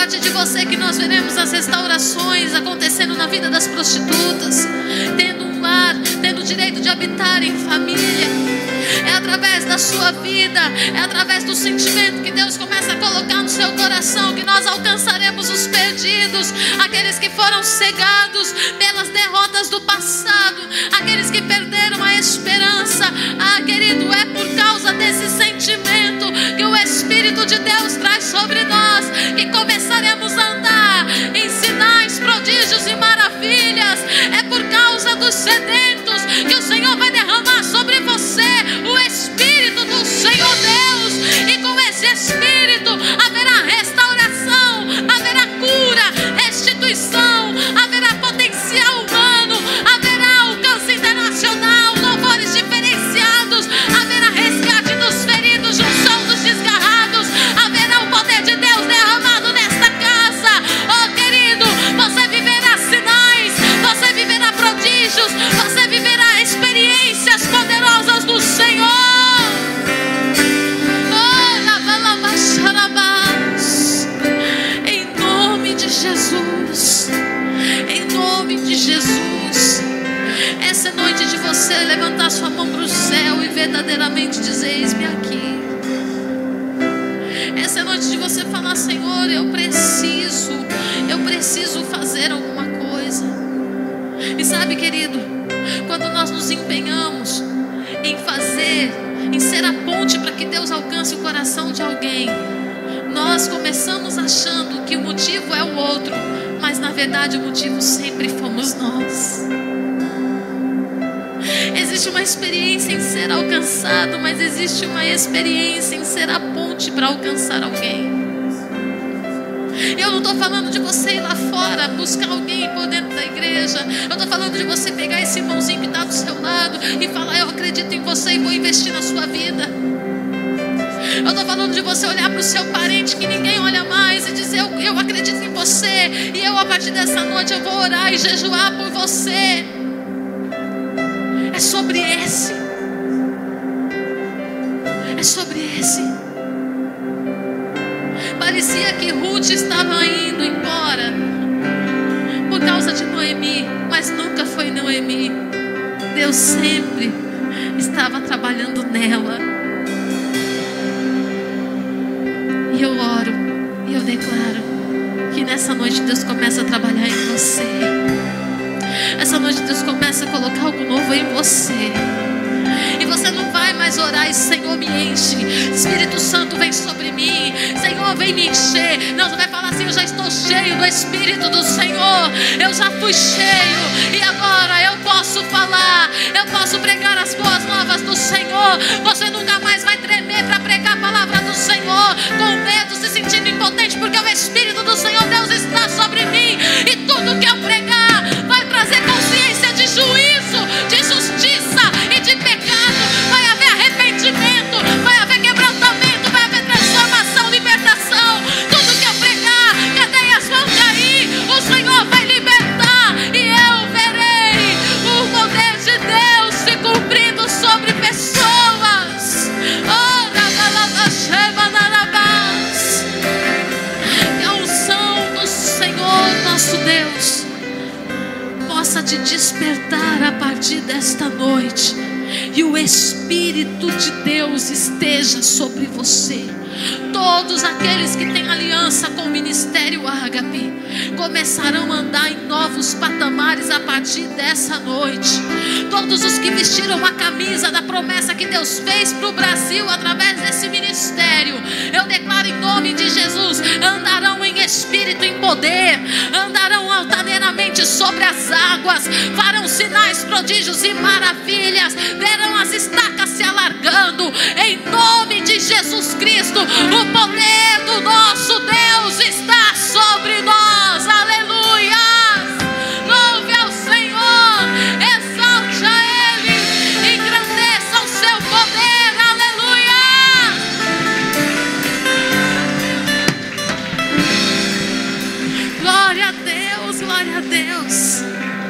S1: De você que nós veremos as restaurações acontecendo na vida das prostitutas, tendo um lar, tendo o direito de habitar em família. É através da sua vida, é através do sentimento que Deus começa a colocar no seu coração que nós alcançaremos os perdidos, aqueles que foram cegados pelas derrotas do passado, aqueles que perderam a esperança. Ah, querido, é por causa desse sentimento que o Espírito de Deus traz sobre nós que começaremos a andar em sinais, prodígios e maravilhas. É por causa dos sedentos que o Senhor vai verdadeiramente dizer: Eis-me aqui. Essa é a noite de você falar: Senhor, eu preciso, eu preciso fazer alguma coisa. E sabe, querido, quando nós nos empenhamos em fazer, em ser a ponte para que Deus alcance o coração de alguém, nós começamos achando que o motivo é o outro, mas na verdade o motivo sempre fomos nós. Existe uma experiência em ser alcançado, mas existe uma experiência em ser a ponte para alcançar alguém. Eu não estou falando de você ir lá fora buscar alguém por dentro da igreja. Eu estou falando de você pegar esse irmãozinho que está do seu lado e falar: Eu acredito em você e vou investir na sua vida. Eu estou falando de você olhar para o seu parente que ninguém olha mais e dizer: eu, eu acredito em você. E eu, a partir dessa noite, eu vou orar e jejuar por você. É sobre esse. É sobre esse. Parecia que Ruth estava indo embora por causa de Noemi, mas nunca foi Noemi. Deus sempre estava trabalhando nela. E eu oro e eu declaro que nessa noite Deus começa a trabalhar colocar algo novo em você. E você não vai mais orar e Senhor me enche. Espírito Santo vem sobre mim. Senhor vem me encher. Não, você vai falar assim: Eu já estou cheio do Espírito do Senhor. Eu já fui cheio. E agora eu posso falar. Eu posso pregar as boas novas do Senhor. Você nunca mais vai tremer para pregar a palavra do Senhor. Com medo, se sentindo impotente. Porque o Espírito do Senhor Deus está sobre mim. E tudo que eu pregar partir desta noite e o Espírito de Deus esteja sobre você. Todos aqueles que têm aliança com o ministério Ágape começarão a andar em novos patamares a partir dessa noite. Todos os que vestiram a camisa da promessa que Deus fez para o Brasil através desse ministério, eu declaro em nome de Jesus: andarão em espírito, em poder, andarão altaneiramente sobre as águas, farão sinais, prodígios e maravilhas, verão as estacas se alargando, em nome de Jesus Cristo, o poder do nosso Deus está